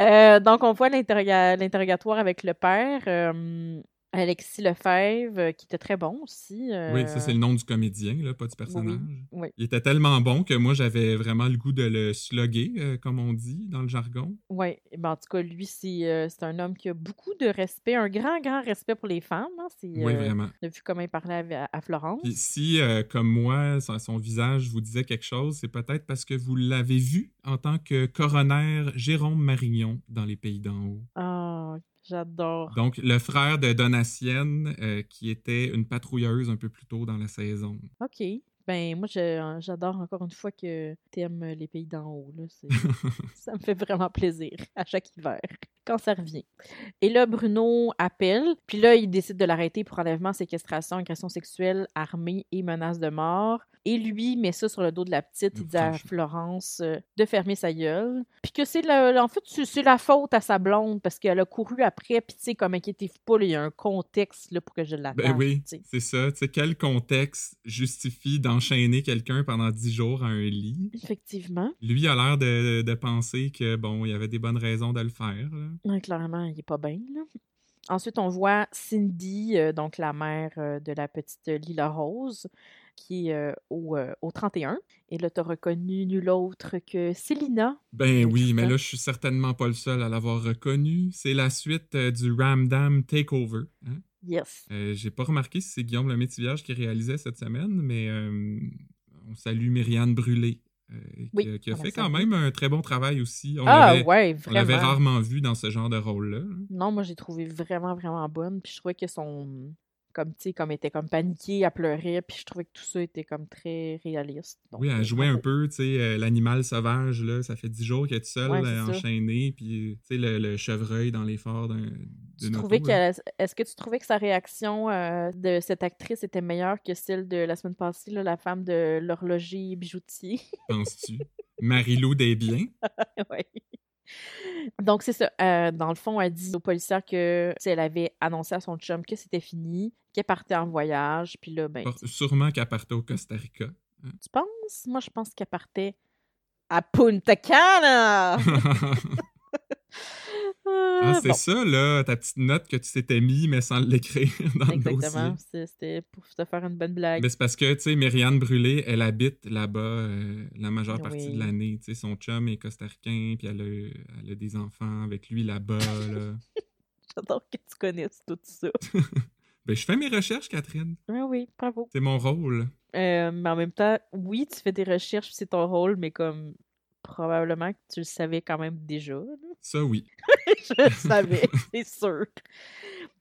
B: Euh, donc, on voit l'interroga- l'interrogatoire avec le père, euh, Alexis Lefebvre, euh, qui était très bon aussi. euh,
A: Oui, ça, c'est le nom du comédien, là, pas du personnage.
B: oui.
A: Il était tellement bon que moi, j'avais vraiment le goût de le slugger, euh, comme on dit dans le jargon.
B: Oui, ben, en tout cas, lui, c'est euh, c'est un homme qui a beaucoup de respect, un grand, grand respect pour les femmes. hein.
A: Oui,
B: euh,
A: vraiment.
B: on a vu comment il parlait à, à Florence.
A: Puis si, euh, comme moi, son, son visage vous disait quelque chose, c'est peut-être parce que vous l'avez vu en tant que coroner Jérôme Marignon dans Les Pays d'en haut.
B: Ah, j'adore.
A: Donc, le frère de Donatienne, euh, qui était une patrouilleuse un peu plus tôt dans la saison.
B: OK. Ben, moi, je- j'adore encore une fois que t'aimes les pays d'en haut. Là. Ça me fait vraiment plaisir à chaque hiver, quand ça revient. Et là, Bruno appelle, puis là, il décide de l'arrêter pour enlèvement, séquestration, agression sexuelle, armée et menace de mort. Et lui met ça sur le dos de la petite. Il dit à. Florence euh, de fermer sa gueule. Puis que c'est en fait, c'est la faute à sa blonde parce qu'elle a couru après. Puis tu sais, comme inquiétez-vous pas, il y a un contexte là, pour que je l'attache.
A: Ben oui, c'est ça. Tu sais, quel contexte justifie d'enchaîner quelqu'un pendant dix jours à un lit?
B: Effectivement.
A: Lui a l'air de, de penser que, bon, il y avait des bonnes raisons de le faire. là.
B: Ouais, clairement, il est pas bien. là. Ensuite, on voit Cindy, euh, donc la mère euh, de la petite Lila Rose, qui est au, au 31. Et là, tu as reconnu nul autre que Célina.
A: Ben oui, mais là, je suis certainement pas le seul à l'avoir reconnu. C'est la suite du Ramdam Takeover. hein?
B: Yes.
A: Euh, J'ai pas remarqué si c'est Guillaume le Métivierge qui réalisait cette semaine, mais euh, on salue Myriane Brûlé, euh, qui,
B: Oui,
A: a- qui fait quand même un très bon travail aussi. On
B: ah,
A: l'avait
B: ouais,
A: on l'avait rarement vu dans ce genre de rôle-là.
B: Non, moi, j'ai trouvé vraiment, vraiment bonne. Puis je trouvais que son. Comme, tu sais, comme elle était comme paniquée, elle pleurait. Puis je trouvais que tout ça était comme très réaliste. Donc,
A: Oui,
B: euh,
A: elle jouait un peu, tu sais, euh, l'animal sauvage, là. Ça fait dix jours qu'elle est seule,
B: Ouais,
A: euh, enchaînée, puis, tu sais, le, le chevreuil dans les phares d'un-
B: est-ce que tu trouvais que sa réaction euh, de cette actrice était meilleure que celle de la semaine passée, là, la femme de l'horloger bijoutier?
A: Penses-tu? Marie-Lou Desbiens?
B: Ouais. Donc, c'est ça. Euh, dans le fond, elle dit aux policières que elle avait annoncé à son chum que c'était fini, qu'elle partait en voyage. Puis là, ben,
A: Sûrement qu'elle partait au Costa Rica.
B: tu penses? Moi, je pense qu'elle partait à Punta Cana!
A: Ah,
B: Ah,
A: c'est
B: bon,
A: ça, là, ta petite note que tu t'étais mis, mais sans l'écrire dans le dossier.
B: exactement. C'était pour te faire une bonne blague.
A: Mais c'est parce que, tu sais, Myriane Brûlé, elle habite là-bas euh, la majeure partie
B: Oui.
A: de l'année. Tu sais, son chum est costaricain, puis elle a, elle a des enfants avec lui là-bas, là.
B: J'adore que tu connaisses tout ça.
A: Ben, je fais mes recherches, Catherine.
B: Ah oui, bravo.
A: C'est mon rôle.
B: Euh, mais en même temps, oui, tu fais des recherches, c'est ton rôle, mais comme probablement que tu le savais quand même déjà.
A: Ça, oui.
B: je le savais, c'est sûr.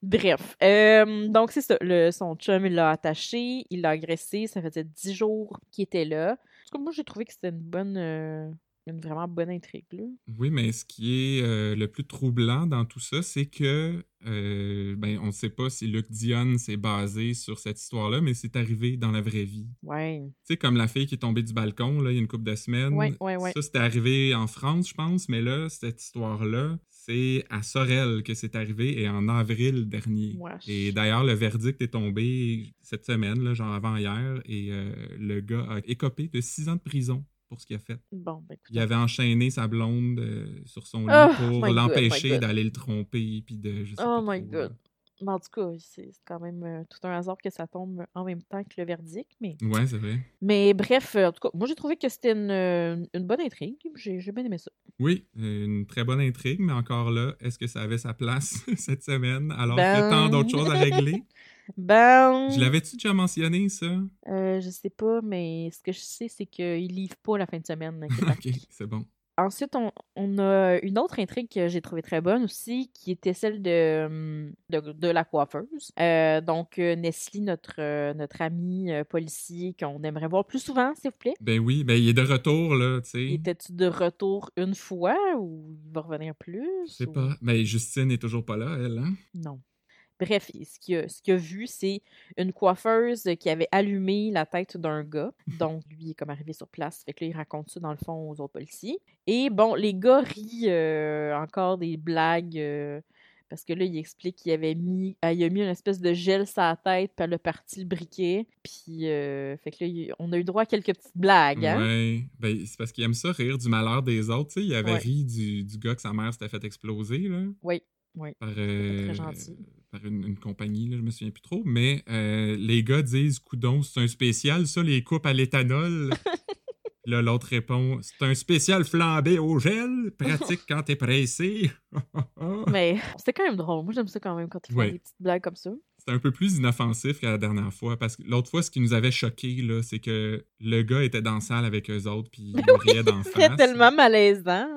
B: Bref, euh, donc c'est ça. Le, son chum, il l'a attaché, il l'a agressé. Ça faisait dix jours qu'il était là. En tout cas, moi, j'ai trouvé que c'était une bonne, euh, une vraiment bonne intrigue. Là.
A: Oui, mais ce qui est euh, le plus troublant dans tout ça, c'est que, euh, ben, on ne sait pas si Luc Dion s'est basé sur cette histoire-là, mais c'est arrivé dans la vraie vie.
B: Ouais.
A: Tu sais, comme la fille qui est tombée du balcon, là, il y a une couple de semaines.
B: Ouais, ouais, ouais.
A: Ça, c'était arrivé en France, je pense, mais là, cette histoire-là, c'est à Sorel que c'est arrivé et en avril dernier.
B: Wesh.
A: Et d'ailleurs, le verdict est tombé cette semaine, là, genre avant-hier, et euh, le gars a écopé de six ans de prison pour ce qu'il a fait.
B: Bon, ben.
A: Il avait enchaîné sa blonde euh, sur son lit
B: Oh,
A: pour l'empêcher d'aller le tromper, puis de... Je sais
B: Oh my
A: trop,
B: God.
A: là.
B: Mais en tout cas, c'est quand même euh, tout un hasard que ça tombe en même temps que le verdict. Mais,
A: Ouais, c'est vrai.
B: mais bref, euh, en tout cas, moi j'ai trouvé que c'était une, euh, une bonne intrigue. J'ai j'ai bien aimé ça.
A: Oui, une très bonne intrigue, mais encore là, est-ce que ça avait sa place cette semaine? Alors
B: Ben-
A: qu'il y a tant d'autres choses à régler?
B: Ben.
A: Je l'avais-tu déjà mentionné, ça?
B: euh, je sais pas, mais ce que je sais, c'est qu'il livre pas la fin de semaine.
A: ok, c'est bon.
B: Ensuite, on, on a une autre intrigue que j'ai trouvée très bonne aussi, qui était celle de, hum, de, de la coiffeuse. Euh, donc, euh, Nestlé, notre, notre ami policier qu'on aimerait voir plus souvent, s'il vous plaît.
A: Ben oui, ben il est de retour, là, tu sais.
B: Était-tu de retour une fois ou il va revenir plus?
A: Je sais
B: ou-
A: pas. Ben Justine est toujours pas là, elle, hein?
B: Non. Bref, ce qu'il a, vu, c'est une coiffeuse qui avait allumé la tête d'un gars. Donc, lui est comme arrivé sur place. Fait que là, il raconte ça, dans le fond, aux autres policiers. Et bon, les gars rient euh, encore des blagues. euh, parce que là, il explique qu'il avait mis, ah, il a mis une espèce de gel sur la tête, puis elle a parti le briquet. Puis, euh, fait que là, on a eu droit à quelques petites blagues, hein?
A: Ouais. Ben c'est parce qu'il aime ça, rire du malheur des autres, tu sais. Il avait
B: Ouais.
A: ri du, du gars que sa mère s'était fait exploser, là.
B: Oui, oui.
A: par, euh,
B: très gentil.
A: Par une, une compagnie, là, je me souviens plus trop. Mais euh, les gars disent Coudon, c'est un spécial, ça, les coupes à l'éthanol. là, l'autre répond C'est un spécial flambé au gel, pratique quand t'es pressé.
B: Mais c'était quand même drôle. Moi, j'aime ça quand même quand ils font
A: Ouais.
B: des petites blagues comme ça.
A: C'est un peu plus inoffensif qu'à la dernière fois. Parce que l'autre fois, ce qui nous avait choqué, là, c'est que le gars était dans la salle avec eux autres, puis il riait d'en
B: C'était tellement malaisant.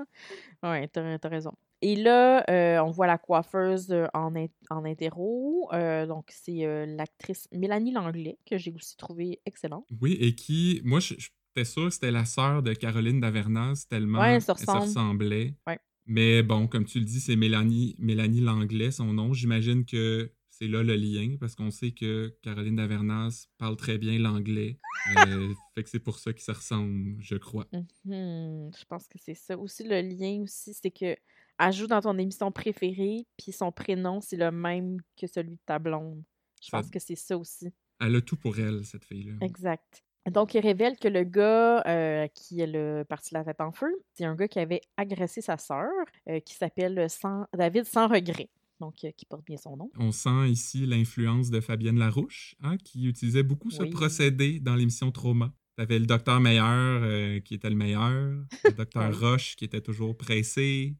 B: Ouais, t'as t'as raison. Et là, euh, on voit la coiffeuse euh, en, in- en interro. Euh, donc, c'est euh, l'actrice Mélanie Langlais, que j'ai aussi trouvée excellente.
A: Oui, et qui, moi, je- j'étais sûr que c'était la sœur de Caroline Davernas, tellement
B: Ouais, elle se
A: elle se
B: ressemble.
A: ressemblait.
B: Ouais.
A: Mais bon, comme tu le dis, c'est Mélanie, Mélanie Langlais, son nom. J'imagine que c'est là le lien, parce qu'on sait que Caroline Davernas parle très bien l'anglais. Euh, fait que c'est pour ça qu'ils se ressemblent, je crois.
B: Mhm, je pense que c'est ça. Aussi, le lien aussi, c'est que elle joue dans ton émission préférée, puis son prénom, c'est le même que celui de ta blonde. Je
A: Ça-
B: pense que c'est ça aussi.
A: Elle a tout pour elle, cette fille-là.
B: Exact. Donc, il révèle que le gars euh, qui est le parti la tête en feu, c'est un gars qui avait agressé sa sœur, euh, qui s'appelle Sans- David Sans Regret, donc euh, qui porte bien son nom.
A: On sent ici l'influence de Fabienne Larouche, hein, qui utilisait beaucoup ce procédé dans l'émission Trauma. T'avais le docteur Meilleur euh, qui était le meilleur, le docteur. Roche qui était toujours pressé,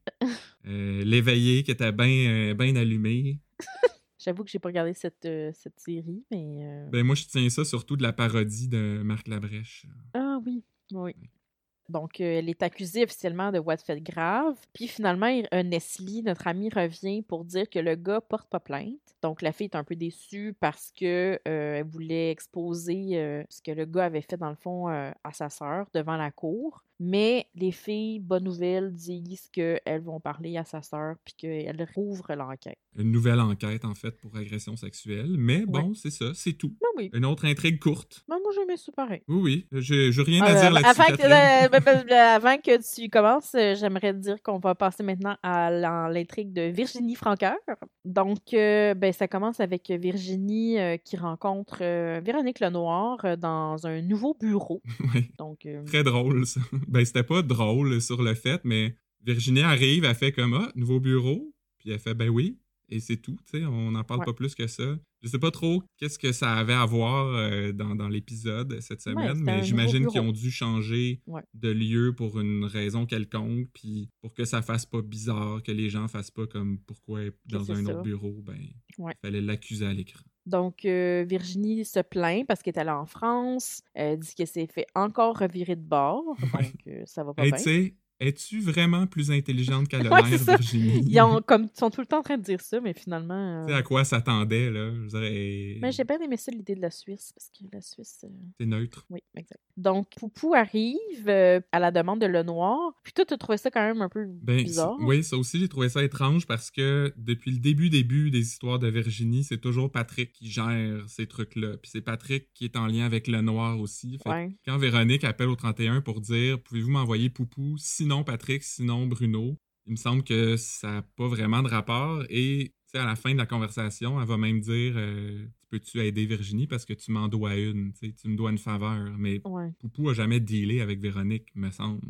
A: euh, l'éveillé qui était bien bien allumé.
B: J'avoue que j'ai pas regardé cette, euh, cette série, mais... euh,
A: Ben moi je tiens ça surtout de la parodie de Marc Labrèche.
B: Ah oui, oui. Donc, euh, elle est accusée officiellement de voies de fait grave. Puis finalement, euh, Nestlé, notre ami, revient pour dire que le gars porte pas plainte. Donc, la fille est un peu déçue parce que euh, elle voulait exposer euh, ce que le gars avait fait, dans le fond, euh, à sa sœur devant la cour. Mais les filles, bonne nouvelle, disent qu'elles vont parler à sa sœur puis qu'elles rouvrent l'enquête.
A: Une nouvelle enquête en fait pour agression sexuelle, mais bon c'est ça, c'est tout.
B: Ben oui,
A: Une autre intrigue courte.
B: Ben, moi j'aimais ça pareil.
A: Oui oui, j'ai j'ai rien à
B: Euh,
A: dire là-dessus.
B: avant, que, euh, ben, ben, ben, avant que tu commences, euh, j'aimerais te dire qu'on va passer maintenant à l'in- l'intrigue de Virginie Franqueur. Donc, euh, ben, ça commence avec Virginie qui rencontre Véronique Lenoir dans un nouveau bureau.
A: Oui.
B: Donc,
A: Très drôle, ça. Ben, c'était pas drôle sur le fait, mais Virginie arrive, elle fait comme Ah, nouveau bureau? Puis elle fait Ben oui. Et c'est tout, tu sais, on n'en parle
B: Ouais.
A: pas plus que ça. Je sais pas trop qu'est-ce que ça avait à voir euh, dans, dans l'épisode cette semaine, mais j'imagine qu'ils ont dû changer
B: Ouais.
A: de lieu pour une raison quelconque, puis pour que ça fasse pas bizarre, que les gens fassent pas comme pourquoi dans un
B: ça.
A: autre bureau, ben, il fallait l'accuser à l'écran.
B: Donc euh, Virginie se plaint parce qu'elle est allée en France. Elle dit qu'elle s'est fait encore revirer de bord. Donc, euh, ça va pas bien.
A: Tu Es-tu vraiment plus intelligente
B: Ouais,
A: l'air,
B: ça.
A: Virginie?
B: Ils ont, comme, ils sont tout le temps en train de dire ça, mais finalement.
A: Tu
B: euh,
A: sais à quoi s'attendait, là? Je dirais,
B: Mais j'ai bien aimé ça, l'idée de la Suisse, parce que la Suisse. euh,
A: c'est neutre.
B: Oui, exact. Donc, Poupou arrive euh, à la demande de Lenoir. Puis toi, tu trouvé ça quand même un peu
A: Ben,
B: bizarre.
A: oui, ça aussi, j'ai trouvé ça étrange parce que depuis le début, début des histoires de Virginie, c'est toujours Patrick qui gère ces trucs-là. Puis c'est Patrick qui est en lien avec le noir aussi. Fait
B: Ouais.
A: quand Véronique appelle au 31 pour dire Pouvez-vous m'envoyer Poupou Sinon Patrick, sinon Bruno. Il me semble que ça n'a pas vraiment de rapport. Et tu sais, à la fin de la conversation, elle va même dire euh, Peux-tu aider Virginie parce que tu m'en dois une Tu me dois une faveur. Mais
B: Ouais.
A: Poupou a jamais dealé avec Véronique, me semble.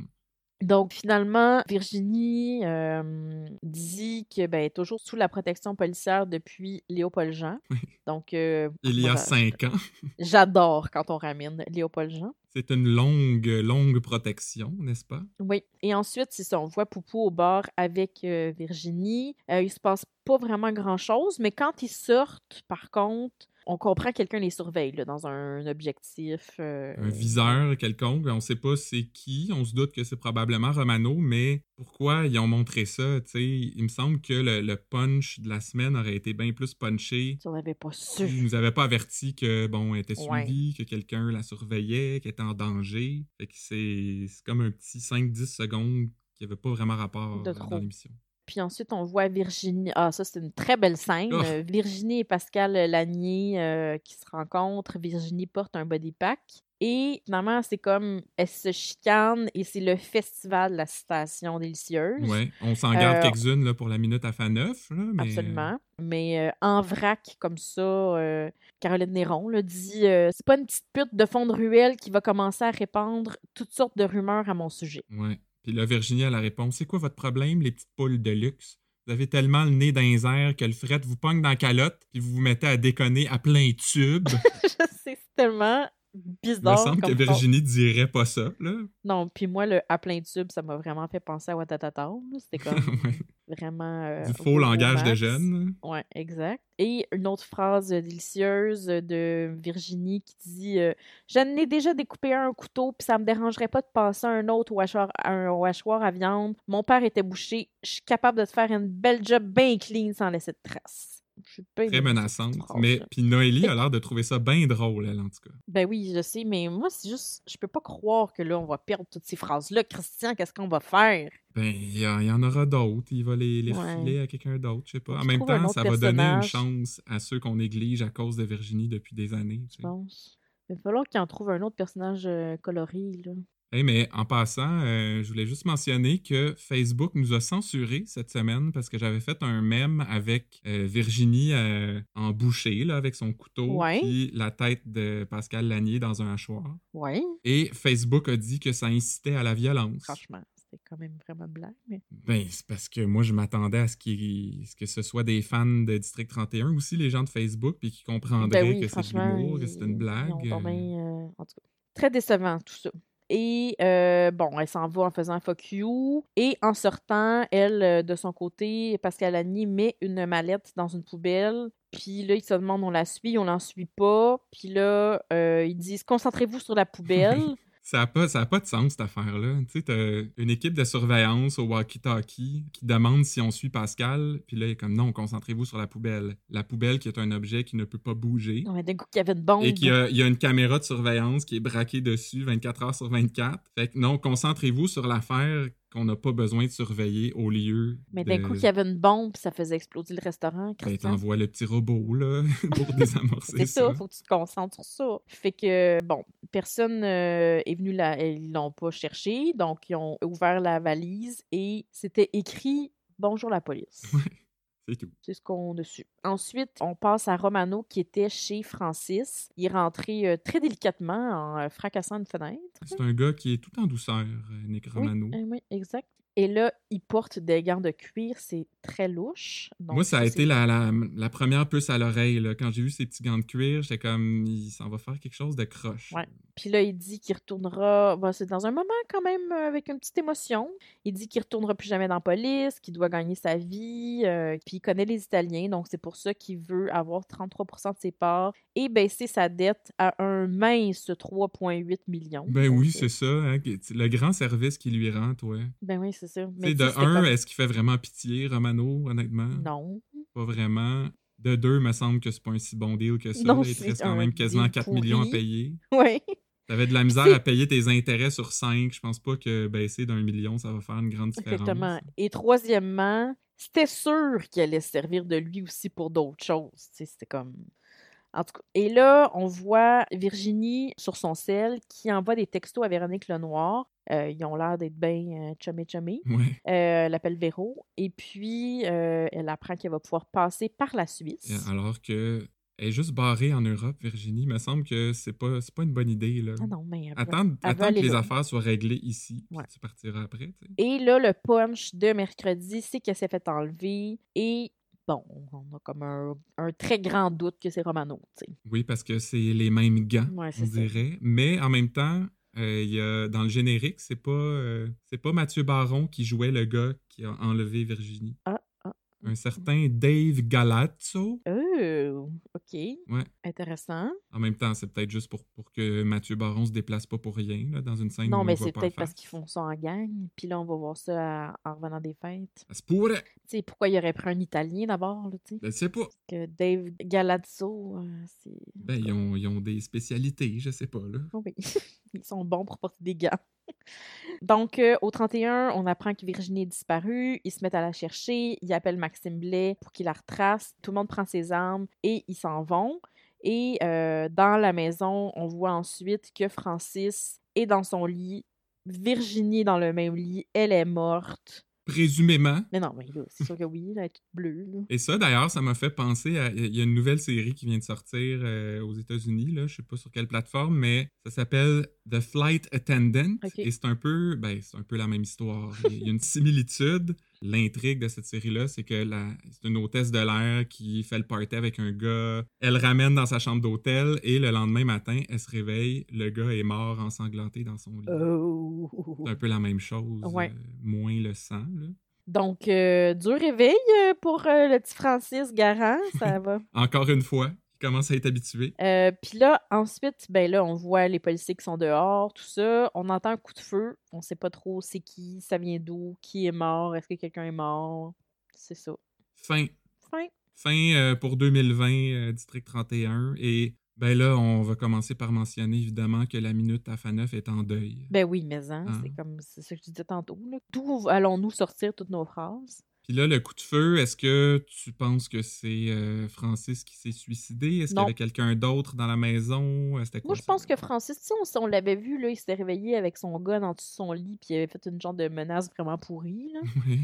B: Donc, finalement, Virginie euh, dit que ben, elle est toujours sous la protection policière depuis Léopold Jean.
A: Oui.
B: Donc, euh,
A: Il y a cinq ans.
B: j'adore quand on ramène Léopold Jean.
A: C'est une longue, longue protection, n'est-ce pas?
B: Oui. Et ensuite, c'est ça, on voit Poupou au bar avec euh, Virginie. Il se passe pas vraiment grand-chose, mais quand ils sortent, par contre, on comprend que quelqu'un les surveille là, dans un objectif. euh,
A: Un viseur quelconque, on sait pas c'est qui, on se doute que c'est probablement Romano, mais pourquoi ils ont montré ça? tu sais? Il me semble que le, le punch de la semaine aurait été bien plus punché.
B: Tu n'en avais pas su.
A: Ils nous avaient pas averti que bon, elle était
B: Ouais.
A: suivie, que quelqu'un la surveillait, qu'elle était en danger. Fait que c'est comme un petit 5-10 secondes qui avait pas vraiment rapport
B: De
A: dans l'émission.
B: Puis ensuite, on voit Virginie. Ah, ça, c'est une très belle scène.
A: Oh.
B: Euh, Virginie et Pascal Lanier euh, qui se rencontrent. Virginie porte un body pack. Et finalement, c'est comme elles se chicanent et c'est le festival de la citation délicieuse.
A: Ouais, on s'en garde
B: Euh,
A: quelques-unes pour la minute à fin neuf. là, mais...
B: Absolument. Mais euh, en vrac, comme ça, euh, Caroline Néron là, dit C'est pas une petite pute de fond de ruelle qui va commencer à répandre toutes sortes de rumeurs à mon sujet.
A: Ouais. Puis là, Virginie a la réponse C'est quoi votre problème, les petites poules de luxe? Vous avez tellement le nez dans les airs que le fret vous pogne dans la calotte, puis vous vous mettez à déconner à plein tube.
B: Je sais, c'est tellement
A: Il me
B: bizarre.
A: semble que
B: comme.
A: Virginie dirait pas ça, là.
B: Non, puis moi, le à plein tube, ça m'a vraiment fait penser à Watatata. C'était comme
A: Ouais.
B: Vraiment. euh,
A: Du
B: au-
A: faux
B: au
A: langage de jeunes.
B: Ouais, exact. Et une autre phrase délicieuse de Virginie qui dit euh, Je n'ai déjà découpé un couteau, puis ça me dérangerait pas de passer un autre au hachoir, un au hachoir à viande. Mon père était bouché. Je suis capable de te faire une belle job bien clean sans laisser de traces. Je
A: Très menaçante. Mais puis Noélie a l'air de trouver ça bien drôle, elle, en tout cas.
B: Ben oui, je sais, mais moi, c'est juste. Je peux pas croire que là, on va perdre toutes ces phrases-là. Christian, qu'est-ce qu'on va faire?
A: Ben, il y, y en aura d'autres. Il va les, les
B: Ouais.
A: refiler à quelqu'un d'autre, je sais pas. En même temps, ça va donner une chance à ceux qu'on néglige à cause de Virginie depuis des années.
B: Je pense. Il va falloir qu'il en trouve un autre personnage euh, coloré, là.
A: Hey, mais en passant, euh, je voulais juste mentionner que Facebook nous a censuré cette semaine parce que j'avais fait un mème avec euh, Virginie euh, en bouchée, là, avec son couteau,
B: Ouais.
A: puis la tête de Pascal Lanier dans un hachoir.
B: Ouais,
A: Et Facebook a dit que ça incitait à la violence.
B: franchement, c'était quand même vraiment blague, mais...
A: Ben, c'est parce que moi, je m'attendais à ce, que ce soit des fans de District 31, aussi les gens de Facebook, puis qui comprendraient
B: Ben oui,
A: que c'est de l'humour, que c'est une blague. euh,
B: en tout cas, très décevant, tout ça. Et euh, bon, elle s'en va en faisant fuck you. Et en sortant, elle, euh, de son côté, Pascal Lani met une mallette dans une poubelle. Puis là, ils se demandent on la suit, on l'en suit pas. Puis là, euh, ils disent concentrez-vous sur la poubelle.
A: Ça n'a pas, ça a pas de sens, cette affaire-là. Tu sais, t'as une équipe de surveillance au walkie-talkie qui demande si on suit Pascal, puis là, il est comme non, concentrez-vous sur la poubelle. La poubelle qui est un objet qui ne peut pas bouger.
B: ouais, D'un coup, qu'il y avait une bombe.
A: Et qu'il y a, il y a une caméra de surveillance qui est braquée dessus 24 heures sur 24. Fait que non, concentrez-vous sur l'affaire qu'on n'a pas besoin de surveiller au lieu.
B: Mais d'un
A: de-
B: coup, qu'il y avait une bombe, ça faisait exploser le restaurant.
A: Ben, t'envoies le petit robot, là, pour désamorcer
B: C'est
A: ça.
B: ça, faut que tu te concentres sur ça. Fait que, bon, personne euh, est venu là, ils l'ont pas cherché, donc ils ont ouvert la valise et c'était écrit Bonjour la police.
A: C'est tout.
B: C'est ce qu'on a su. Ensuite, on passe à Romano qui était chez Francis. Il est rentré euh, très délicatement en euh, fracassant une fenêtre.
A: C'est un gars qui est tout en douceur, euh, Nick Romano.
B: oui, exact. Et là, il porte des gants de cuir, c'est très louche. Donc,
A: Moi, ça a été la, la, la première puce à l'oreille. Quand j'ai vu ces petits gants de cuir, j'étais comme, il s'en va faire quelque chose de croche.
B: Ouais. Puis là, il dit qu'il retournera. c'est dans un moment quand même euh, avec une petite émotion. Il dit qu'il retournera plus jamais dans la police, qu'il doit gagner sa vie. euh, puis il connaît les Italiens, donc c'est pour ça qu'il veut avoir 33 de ses parts et baisser sa dette à un mince 3,8 millions.
A: Ben
B: Donc,
A: oui,
B: euh,
A: c'est ça. hein, le grand service qu'il lui rend, toi.
B: Ben oui, c'est ça. Mais
A: de un,
B: comme-
A: est-ce qu'il fait vraiment pitié, Romano, honnêtement?
B: Non.
A: Pas vraiment. De deux, me semble que c'est pas un si bon deal que ça.
B: Non.
A: Il te reste quand même quasiment
B: deal
A: 4 millions à payer.
B: Oui.
A: T'avais de la misère à payer tes intérêts sur 5. Je pense pas que baisser d'un million, ça va faire une grande différence.
B: Exactement. Et troisièmement, c'était sûr qu'il allait se servir de lui aussi pour d'autres choses. C'était comme. En tout cas. Et là, on voit Virginie sur son sel qui envoie des textos à Véronique Lenoir. Euh, ils ont l'air d'être bien euh, chummy chummy. Euh, elle l'appelle Véro. Et puis, elle apprend qu'elle va pouvoir passer par la Suisse.
A: Alors que elle est juste barrée en Europe, Virginie. Il me semble que c'est pas, pas une bonne idée. Là.
B: Ah non, mais elle veut-
A: Attends,
B: veut
A: attends que les
B: là.
A: affaires soient réglées ici, puis
B: Ouais.
A: tu partiras après. tu sais.
B: Et là, le punch de mercredi, c'est qu'elle s'est fait enlever. Et bon, on a comme un, un très grand doute que c'est Romano. tu sais.
A: Oui, parce que c'est les mêmes gants,
B: Ouais,
A: on
B: ça.
A: dirait. Mais en même temps, euh, il y a, dans le générique, c'est pas, euh, c'est pas Mathieu Baron qui jouait le gars qui a enlevé Virginie.
B: Ah, ah.
A: Un certain Dave Galazzo.
B: Oh, OK.
A: Ouais.
B: Intéressant.
A: En même temps, c'est peut-être juste pour, pour que Mathieu Baron se déplace pas pour rien là, dans une scène
B: non,
A: on
B: mais c'est peut-être parce qu'ils font ça en gang. Puis là, on va voir ça à- en revenant des fêtes.
A: Ça se pourrait.
B: Tu sais, pourquoi il aurait pris un Italien d'abord, là, tu sais?
A: Je sais pas.
B: Que Dave Galazzo, euh, c'est...
A: Ben, ils ont, ils ont des spécialités, je sais pas, là.
B: Oh oui, ils sont bons pour porter des gants. Donc, euh, au 31, on apprend que Virginie est disparue. Ils se mettent à la chercher. Ils appellent Maxime Blais pour qu'il la retrace. Tout le monde prend ses armes et ils s'en vont. Et euh, dans la maison, on voit ensuite que Francis est dans son lit. Virginie dans le même lit. Elle est morte.
A: Présumément.
B: Mais non, mais c'est sûr que oui, elle est toute bleue. là.
A: Et ça, d'ailleurs, ça m'a fait penser à. Il y a une nouvelle série qui vient de sortir euh, aux États-Unis, là. Je sais pas sur quelle plateforme, mais ça s'appelle The Flight Attendant. Et c'est un peu. Ben, c'est un peu la même histoire. Il y a une similitude. L'intrigue de cette série-là, c'est que c'est une hôtesse de l'air qui fait le party avec un gars. Elle le ramène dans sa chambre d'hôtel et le lendemain matin, elle se réveille. Le gars est mort ensanglanté dans son lit.
B: Oh.
A: C'est un peu la même chose.
B: Ouais.
A: euh, moins le sang, là.
B: Donc, euh, dur réveil euh, pour euh, le petit Francis Garant, ça va?
A: Encore une fois, commence à être habitué.
B: Euh, Puis là, ensuite, ben là, on voit les policiers qui sont dehors, tout ça. On entend un coup de feu. On sait pas trop c'est qui, ça vient d'où, qui est mort, est-ce que quelqu'un est mort? C'est ça.
A: Fin.
B: Fin.
A: Fin euh, pour 2020, euh, District 31. Et ben là, on va commencer par mentionner évidemment que la minute à Faneuf est en deuil.
B: Ben oui, mais hein,
A: Ah.
B: c'est comme c'est ce que je disais tantôt. D'où allons-nous sortir toutes nos phrases?
A: Puis là, le coup de feu, est-ce que tu penses que c'est euh, Francis qui s'est suicidé? Est-ce qu'il y avait quelqu'un d'autre dans la maison? Euh, quoi
B: Moi, je pense que Francis, tu sais, on, on l'avait vu, là, il s'était réveillé avec son gun en dessous de son lit, puis il avait fait une genre de menace vraiment pourrie. Là.
A: Oui.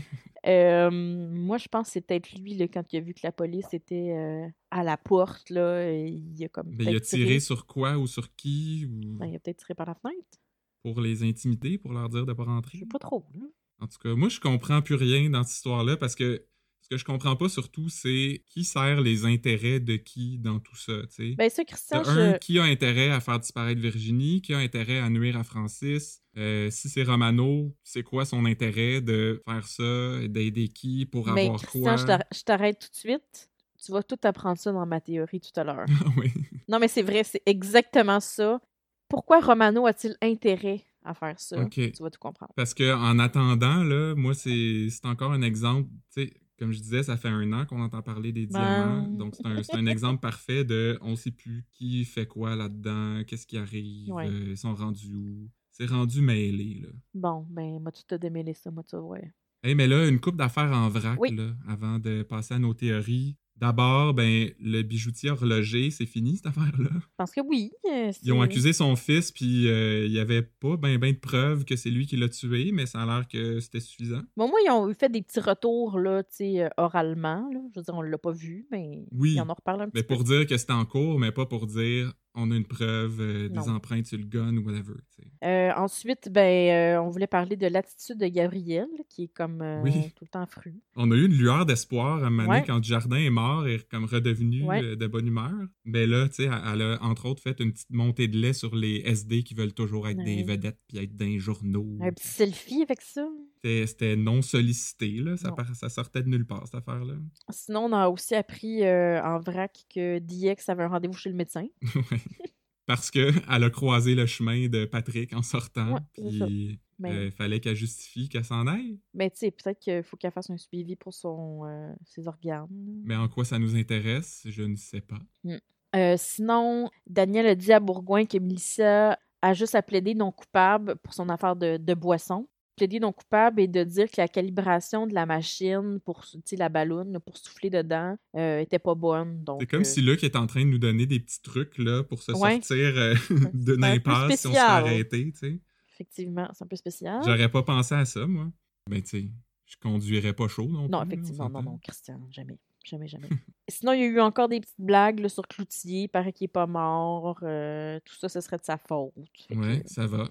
B: Euh, moi, je pense que c'est peut-être lui, là, quand il a vu que la police était euh, à la porte, là, et il a comme.
A: Il a
B: peut-être
A: tiré sur quoi ou sur qui? Ou?
B: Ben, il a peut-être tiré par la fenêtre.
A: pour les intimider, pour leur dire de pas
B: Je
A: rentrer?
B: sais pas trop. là.
A: En tout cas, moi, je comprends plus rien dans cette histoire-là parce que ce que je comprends pas surtout, c'est qui sert les intérêts de qui dans tout ça, tu sais?
B: Ben, ça, Christian,
A: un
B: je...
A: qui a intérêt à faire disparaître Virginie, qui a intérêt à nuire à Francis. Euh, si c'est Romano, c'est quoi son intérêt de faire ça, d'aider qui pour
B: Mais
A: avoir
B: Christian,
A: quoi?
B: je t'arr- je t'arrête tout de suite. Tu vas tout apprendre ça dans ma théorie tout à l'heure.
A: Ah oui.
B: non, mais c'est vrai, c'est exactement ça. Pourquoi Romano a-t-il intérêt à faire ça? Tu vas tout comprendre.
A: Parce que en attendant, là, moi, c'est encore un exemple, tu sais, comme je disais, ça fait un an qu'on entend parler des diamants.
B: Ben.
A: Donc, c'est un, exemple parfait de on sait plus qui fait quoi là-dedans, qu'est-ce qui arrive,
B: Ouais.
A: euh, ils sont rendus où. C'est rendu mêlé, là.
B: Bon, ben, moi, tu t'as démêlé ça, moi, tu vois.
A: Hey, mais là, une coupe d'affaires en vrac,
B: Oui.
A: là, avant de passer à nos théories. D'abord, ben, le bijoutier horloger, c'est fini, cette affaire-là?
B: Parce que oui. euh,
A: Ils ont accusé son fils, puis euh, il y avait pas ben, ben de preuves que c'est lui qui l'a tué, mais ça a l'air que c'était suffisant.
B: Bon, moi, ils ont fait des petits retours, là, tu sais, euh, oralement. Là. Je veux dire, on l'a pas vu, mais
A: Oui,
B: ils en ont reparlé un petit
A: Mais
B: peu.
A: pour dire que c'était en cours, mais pas pour dire on a une preuve, euh, des empreintes sur le gun ou whatever.
B: Euh, ensuite, ben, euh, on voulait parler de l'attitude de Gabrielle, qui est comme
A: Oui.
B: tout le temps fru.
A: On a eu une lueur d'espoir à un moment donné,
B: Ouais.
A: quand Jardin est mort et comme redevenu
B: Ouais.
A: de bonne humeur. Mais là, tu sais, elle a entre autres fait une petite montée de lait sur les SD qui veulent toujours être des vedettes puis être dans les journaux.
B: Un petit selfie avec ça?
A: C'était non sollicité, là. Ça,
B: Non.
A: par- ça sortait de nulle part, cette affaire-là.
B: Sinon, on a aussi appris euh, en vrac que DX avait un rendez-vous chez le médecin.
A: Ouais. Parce que elle a croisé le chemin de Patrick en sortant, puis
B: Mais,
A: il fallait qu'elle justifie qu'elle s'en aille.
B: mais tu sais, peut-être qu'il faut qu'elle fasse un suivi pour son, euh, ses organes.
A: Mais en quoi ça nous intéresse, je ne sais pas.
B: Euh, sinon, Daniel a dit à Bourgoin que Melissa a juste à plaider non coupable pour son affaire de, de boisson. Plaider non coupable et de dire que la calibration de la machine pour tu la balloune là, pour souffler dedans euh, était pas bonne.
A: C'est comme
B: euh,
A: si Luc est en train de nous donner des petits trucs là, pour se
B: Ouais.
A: sortir euh, d'une
B: C'est un peu
A: impasse si on se fait arrêter. tu
B: effectivement, c'est un peu spécial.
A: J'aurais pas pensé à ça, moi. Mais tu sais, je conduirais pas chaud non
B: Non,
A: plus,
B: effectivement, non, non, Christian, jamais. Jamais, jamais. Sinon, il y a eu encore des petites blagues là, sur Cloutier. Il paraît qu'il est pas mort. tout ça, ce serait de sa faute. Fait que-
A: Ouais, ça va.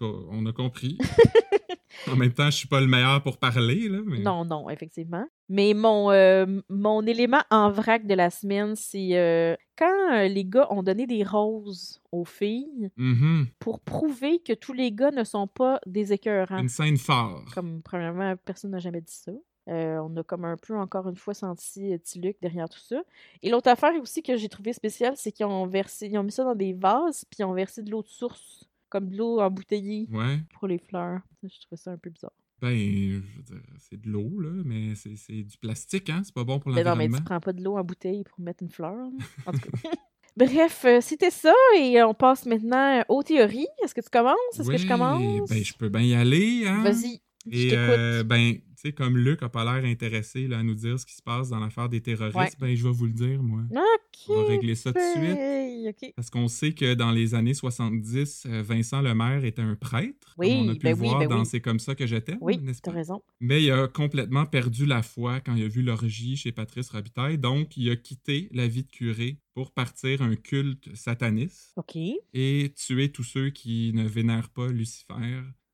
A: On a compris. en même temps, je suis pas le meilleur pour parler, là. Mais...
B: Non, non, effectivement. Mais mon, euh, mon élément en vrac de la semaine, c'est euh, quand euh, les gars ont donné des roses aux filles
A: Mhm.
B: pour prouver que tous les gars ne sont pas des écœurants.
A: Une scène phare.
B: Comme, premièrement, personne n'a jamais dit ça. Euh, on a comme un peu, encore une fois, senti euh, petit Luc derrière tout ça. Et l'autre affaire aussi que j'ai trouvé spéciale, c'est qu'ils ont versé, ils ont mis ça dans des vases, puis ils ont versé de l'eau de source, comme de l'eau embouteillée
A: Ouais.
B: pour les fleurs. Je trouvais ça un peu bizarre.
A: Ben, je veux dire, c'est de l'eau, là, mais c'est c'est du plastique, hein? C'est pas bon pour
B: Mais Ben non, mais tu
A: l'environnement.
B: prends pas de l'eau en bouteille pour mettre une fleur. là. En tout cas. Bref, euh, c'était ça et on passe maintenant aux théories. Est-ce que tu commences? Est-ce que je commence?
A: Ben, je peux bien y aller, hein?
B: Vas-y, je
A: Et
B: t'écoute.
A: euh, ben, sais, comme Luc a pas l'air intéressé là, à nous dire ce qui se passe dans l'affaire des terroristes,
B: Ouais.
A: ben, je vais vous le dire, moi.
B: Ok.
A: On va régler ça tout de suite.
B: Hey, ok.
A: Parce qu'on sait que dans les années 70, euh, Vincent Lemaire était un prêtre.
B: Oui,
A: comme on a pu
B: ben
A: le
B: oui,
A: voir
B: ben
A: dans
B: oui.
A: C'est comme ça que je t'aime,
B: Oui,
A: n'est-ce
B: t'as
A: pas?
B: raison.
A: Mais il a complètement perdu la foi quand il a vu l'orgie chez Patrice Robitaille. Donc, il a quitté la vie de curé pour partir un culte sataniste
B: Ok.
A: et tuer tous ceux qui ne vénèrent pas Lucifer.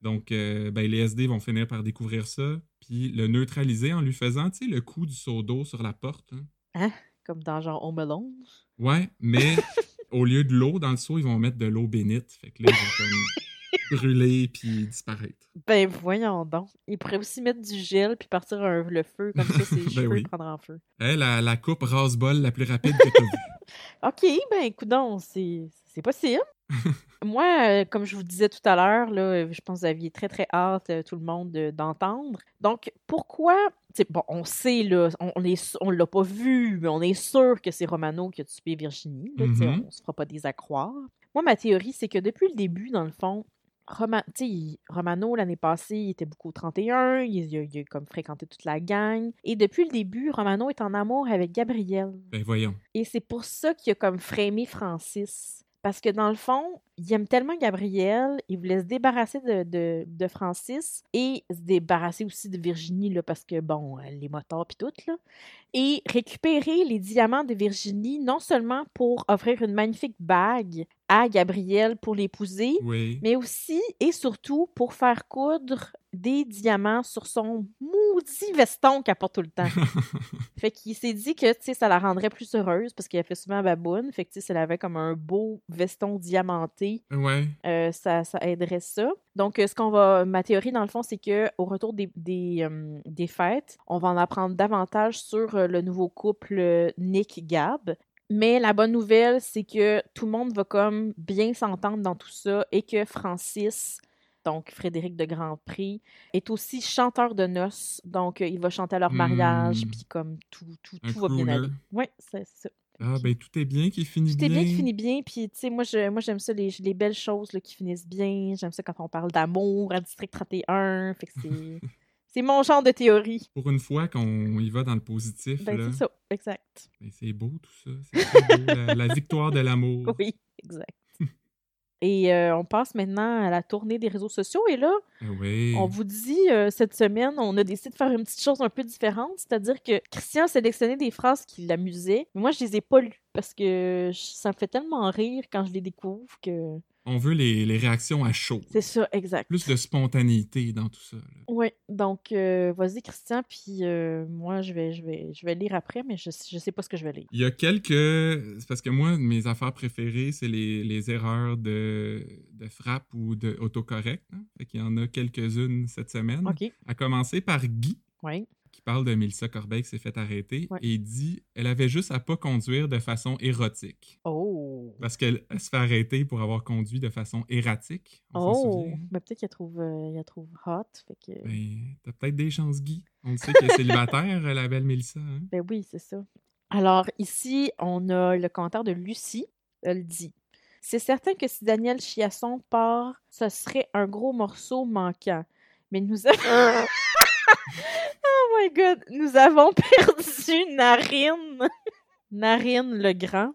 A: Donc, euh, ben, les SD vont finir par découvrir ça, puis le neutraliser en lui faisant, tu sais, le coup du seau d'eau sur la porte. hein.
B: Comme dans genre Home Alone?
A: Ouais, mais au lieu de l'eau dans le seau, ils vont mettre de l'eau bénite. Fait que là, ils vont comme brûler puis disparaître.
B: Ben voyons donc. Il pourrait aussi mettre du gel puis partir un- le feu, comme ça ses
A: Ben
B: cheveux
A: oui.
B: prendront en feu.
A: Eh, la, la coupe rase-bol la plus rapide que t'as vue.
B: OK, ben écoute c'est c'est possible. Moi, euh, comme je vous disais tout à l'heure, je pense que vous aviez très très hâte, euh, tout le monde, de- d'entendre. Donc, pourquoi... Bon, on sait, là, on, on l'a pas vu, mais on est sûr que c'est Romano qui a tué Virginie. Là,
A: Mhm.
B: On se fera pas des à croire. Moi, ma théorie, c'est que depuis le début, dans le fond, Roma- Romano, l'année passée, il était beaucoup au 31, il, il a comme fréquenté toute la gang. Et depuis le début, Romano est en amour avec Gabrielle.
A: Ben voyons.
B: Et c'est pour ça qu'il a comme frémé Francis. Parce que dans le fond, il aime tellement Gabrielle, il voulait se débarrasser de, de, de Francis et se débarrasser aussi de Virginie, là, parce que, bon, les motards puis tout, là. Et récupérer les diamants de Virginie, non seulement pour offrir une magnifique bague à Gabrielle pour l'épouser,
A: Oui.
B: mais aussi et surtout pour faire coudre des diamants sur son maudit veston qu'elle porte tout le temps. fait qu'il s'est dit que, tu sais, ça la rendrait plus heureuse parce qu'elle fait souvent baboune. Fait que, tu sais, si elle avait comme un beau veston diamanté,
A: Ouais.
B: euh, ça, ça aiderait ça. Donc, euh, ce qu'on va... Ma théorie, dans le fond, c'est que au retour des, des, euh, des fêtes, on va en apprendre davantage sur le nouveau couple Nick-Gab. Mais la bonne nouvelle, c'est que tout le monde va comme bien s'entendre dans tout ça et que Francis, donc Frédéric de Grand Prix, est aussi chanteur de noces. Donc, euh, il va chanter à leur mariage,
A: Hmm.
B: puis comme tout, tout, tout va bien aller. Oui, c'est ça.
A: Ah, ben tout est bien qui finit
B: Tout est
A: bien.
B: bien qui finit bien, puis tu sais, moi, je, moi j'aime ça, les, les belles choses là, qui finissent bien. J'aime ça quand on parle d'amour à District 31. Fait que c'est. c'est mon genre de théorie.
A: Pour une fois qu'on y va dans le positif,
B: Ben,
A: là.
B: c'est ça, exact.
A: Ben, c'est beau tout ça. C'est très beau. la, la victoire de l'amour.
B: Oui, exact. Et euh, on passe maintenant à la tournée des réseaux sociaux. Et là,
A: Oui.
B: on vous dit euh, cette semaine, on a décidé de faire une petite chose un peu différente. C'est-à-dire que Christian a sélectionné des phrases qui l'amusaient. Mais moi, je les ai pas lues parce que je- ça me fait tellement rire quand je les découvre que.
A: On veut les, les réactions à chaud.
B: C'est ça, exact.
A: Plus de spontanéité dans tout ça. là.
B: Oui, donc euh, vas-y Christian, puis euh, moi je vais, je, vais, je vais lire après, mais je, je sais pas ce que je vais lire.
A: Il y a quelques. Parce que moi, mes affaires préférées, c'est les, les erreurs de, de frappe ou de autocorrect. Hein? Fait qu'il y en a quelques-unes cette semaine.
B: Ok,
A: À commencer par Guy,
B: oui.
A: Qui parle de Mélissa Corbeil qui s'est fait arrêter.
B: Ouais.
A: Et il dit elle avait juste à pas conduire de façon érotique.
B: Oh.
A: Parce qu'elle elle se fait arrêter pour avoir conduit de façon erratique. On
B: Oh.
A: souvient.
B: Mais peut-être qu'elle trouve, euh, elle trouve hot, fait que...
A: Ben, t'as peut-être des chances, Guy. On le sait qu'elle est célibataire, la belle Mélissa. hein?
B: Ben oui, c'est ça. Alors, ici, on a le commentaire de Lucie. Elle dit C'est certain que si Daniel Chiasson part, ce serait un gros morceau manquant. Mais nous avons. oh my god! Nous avons perdu Narine. Narine le Grand.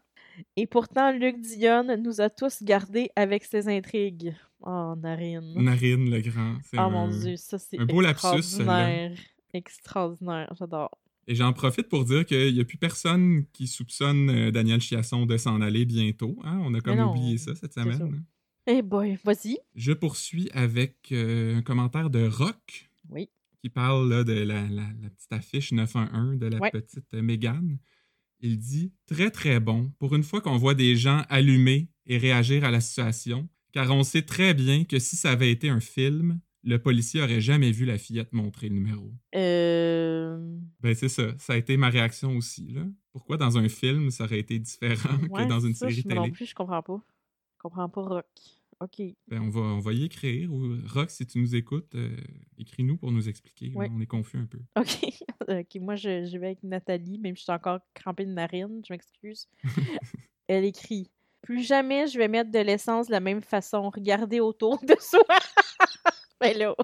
B: Et pourtant, Luc Dionne nous a tous gardés avec ses intrigues. Oh, Narine.
A: Narine le grand. C'est
B: Oh
A: un-
B: mon dieu, ça c'est
A: un beau lapsus,
B: extraordinaire. Extraordinaire, j'adore.
A: Et j'en profite pour dire qu'il n'y a plus personne qui soupçonne euh, Daniel Chiasson de s'en aller bientôt. hein. On a comme
B: non,
A: oublié ça cette semaine. hein.
B: Eh boy, vas-y.
A: Je poursuis avec euh, un commentaire de Rock
B: Oui.
A: Qui parle là, de la, la- la petite affiche 911 de la
B: Ouais.
A: petite euh, Mégane. Il dit Très très bon, pour une fois qu'on voit des gens allumer et réagir à la situation, car on sait très bien que si ça avait été un film, le policier aurait jamais vu la fillette montrer le numéro.
B: Euh...
A: Ben c'est ça, ça a été ma réaction aussi. Là. Pourquoi dans un film ça aurait été différent
B: Ouais,
A: que dans une
B: ça,
A: série
B: je- moi non
A: télé?
B: plus, je comprends pas. Je comprends pas Rock. OK.
A: Ben, on, va, on va y écrire. Ou, Rox, si tu nous écoutes, euh, écris-nous pour nous expliquer.
B: Ouais.
A: On est confus un peu.
B: OK. Moi, je, je vais avec Nathalie, même si je suis encore crampée de narine, je m'excuse. Elle écrit Plus jamais je vais mettre de l'essence de la même façon. Regardez autour de soi. ben là.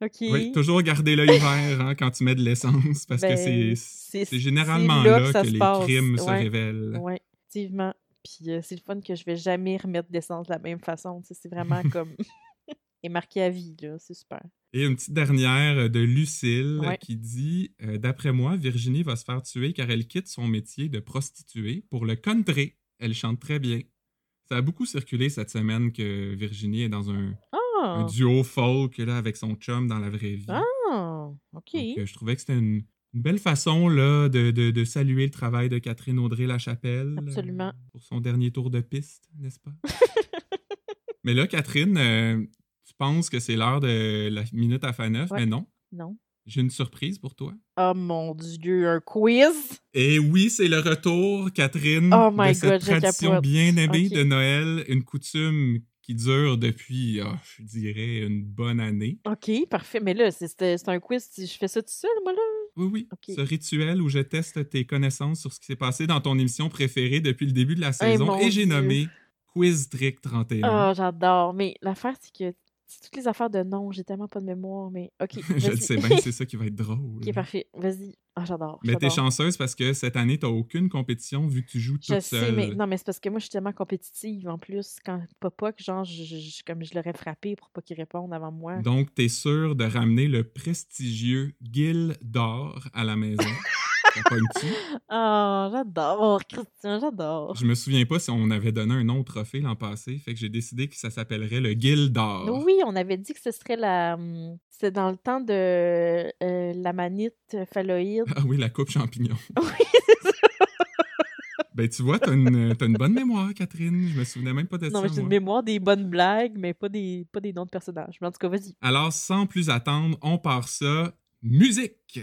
B: OK.
A: Oui, toujours garder l'œil vert hein, quand tu mets de l'essence, parce que
B: Ben,
A: c'est généralement
B: là que
A: les crimes se révèlent.
B: Oui, effectivement. Puis euh, c'est le fun que je vais jamais remettre d'essence de la même façon. C'est vraiment comme. Et marqué à vie, là. C'est super.
A: Et une petite dernière euh, de Lucille
B: Ouais.
A: qui dit euh, D'après moi, Virginie va se faire tuer car elle quitte son métier de prostituée pour le country. Elle chante très bien. Ça a beaucoup circulé cette semaine que Virginie est dans un, un
B: Ah!
A: duo folk là, avec son chum dans la vraie vie.
B: Ah! OK.
A: Donc, euh, je trouvais que c'était une, une belle façon là, de, de- de saluer le travail de Catherine Audrey-Lachapelle. euh,
B: Absolument.
A: pour son dernier tour de piste, n'est-ce pas? mais là, Catherine, euh, tu penses que c'est l'heure de la minute à fin neuf,
B: Ouais.
A: mais non.
B: Non.
A: J'ai une surprise pour toi.
B: Oh mon Dieu, un quiz?
A: Et oui, c'est le retour, Catherine,
B: Oh my
A: de cette
B: God,
A: tradition bien aimée de Noël, une coutume qui dure depuis, ah, je dirais, une bonne année.
B: OK, parfait. Mais là, c'est un quiz. Je fais ça tout seul, moi, là?
A: Oui, oui.
B: Ok.
A: Ce rituel où je teste tes connaissances sur ce qui s'est passé dans ton émission préférée depuis le début de la saison.
B: mon
A: et j'ai nommé Quiz Trick 31.
B: Oh, j'adore. Mais l'affaire, c'est que c'est toutes les affaires de nom. J'ai tellement pas de mémoire, mais OK.
A: je le sais bien, c'est ça qui va être drôle.
B: OK, parfait. Vas-y. Ah, j'adore.
A: Mais t'es chanceuse parce que cette année, t'as aucune compétition vu que tu joues toute
B: Je
A: seule.
B: sais, mais non, mais c'est parce que moi, je suis tellement compétitive. En plus, quand Papa, que genre, je, comme je l'aurais frappé pour pas qu'il réponde avant moi.
A: Donc, t'es sûr de ramener le prestigieux Guil d'or à la maison?
B: Oh, j'adore, Christian, j'adore.
A: Je me souviens pas si on avait donné un nom au trophée l'an passé, fait que j'ai décidé que ça s'appellerait le Guil d'or.
B: Oui, on avait dit que ce serait la. hum, C'était dans le temps de euh, la manite phalloïde.
A: Ah oui, la coupe champignon.
B: oui, c'est ça.
A: Ben, tu vois, t'as une, une bonne mémoire, Catherine. Je me souvenais même pas de
B: Non,
A: ça.
B: mais j'ai une
A: moi.
B: mémoire des bonnes blagues, mais pas des, pas des noms de personnages. Mais en tout cas, vas-y.
A: Alors, sans plus attendre, on part ça. Musique!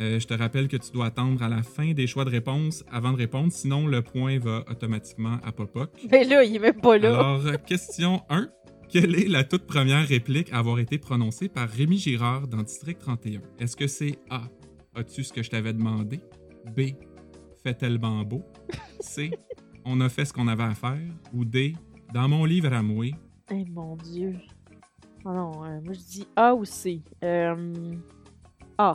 A: Euh, je te rappelle que tu dois attendre à la fin des choix de réponse avant de répondre, sinon le point va automatiquement à Popoc.
B: Mais là, il est même pas là.
A: Alors, euh, question 1. Quelle est la toute première réplique à avoir été prononcée par Rémi Girard dans District 31? Est-ce que c'est A. As-tu ce que je t'avais demandé? B. Fait tellement beau? C. On a fait ce qu'on avait à faire? Ou D. Dans mon livre à moi?
B: Eh mon Dieu. Oh non, euh, moi je dis A ou C. Euh... A.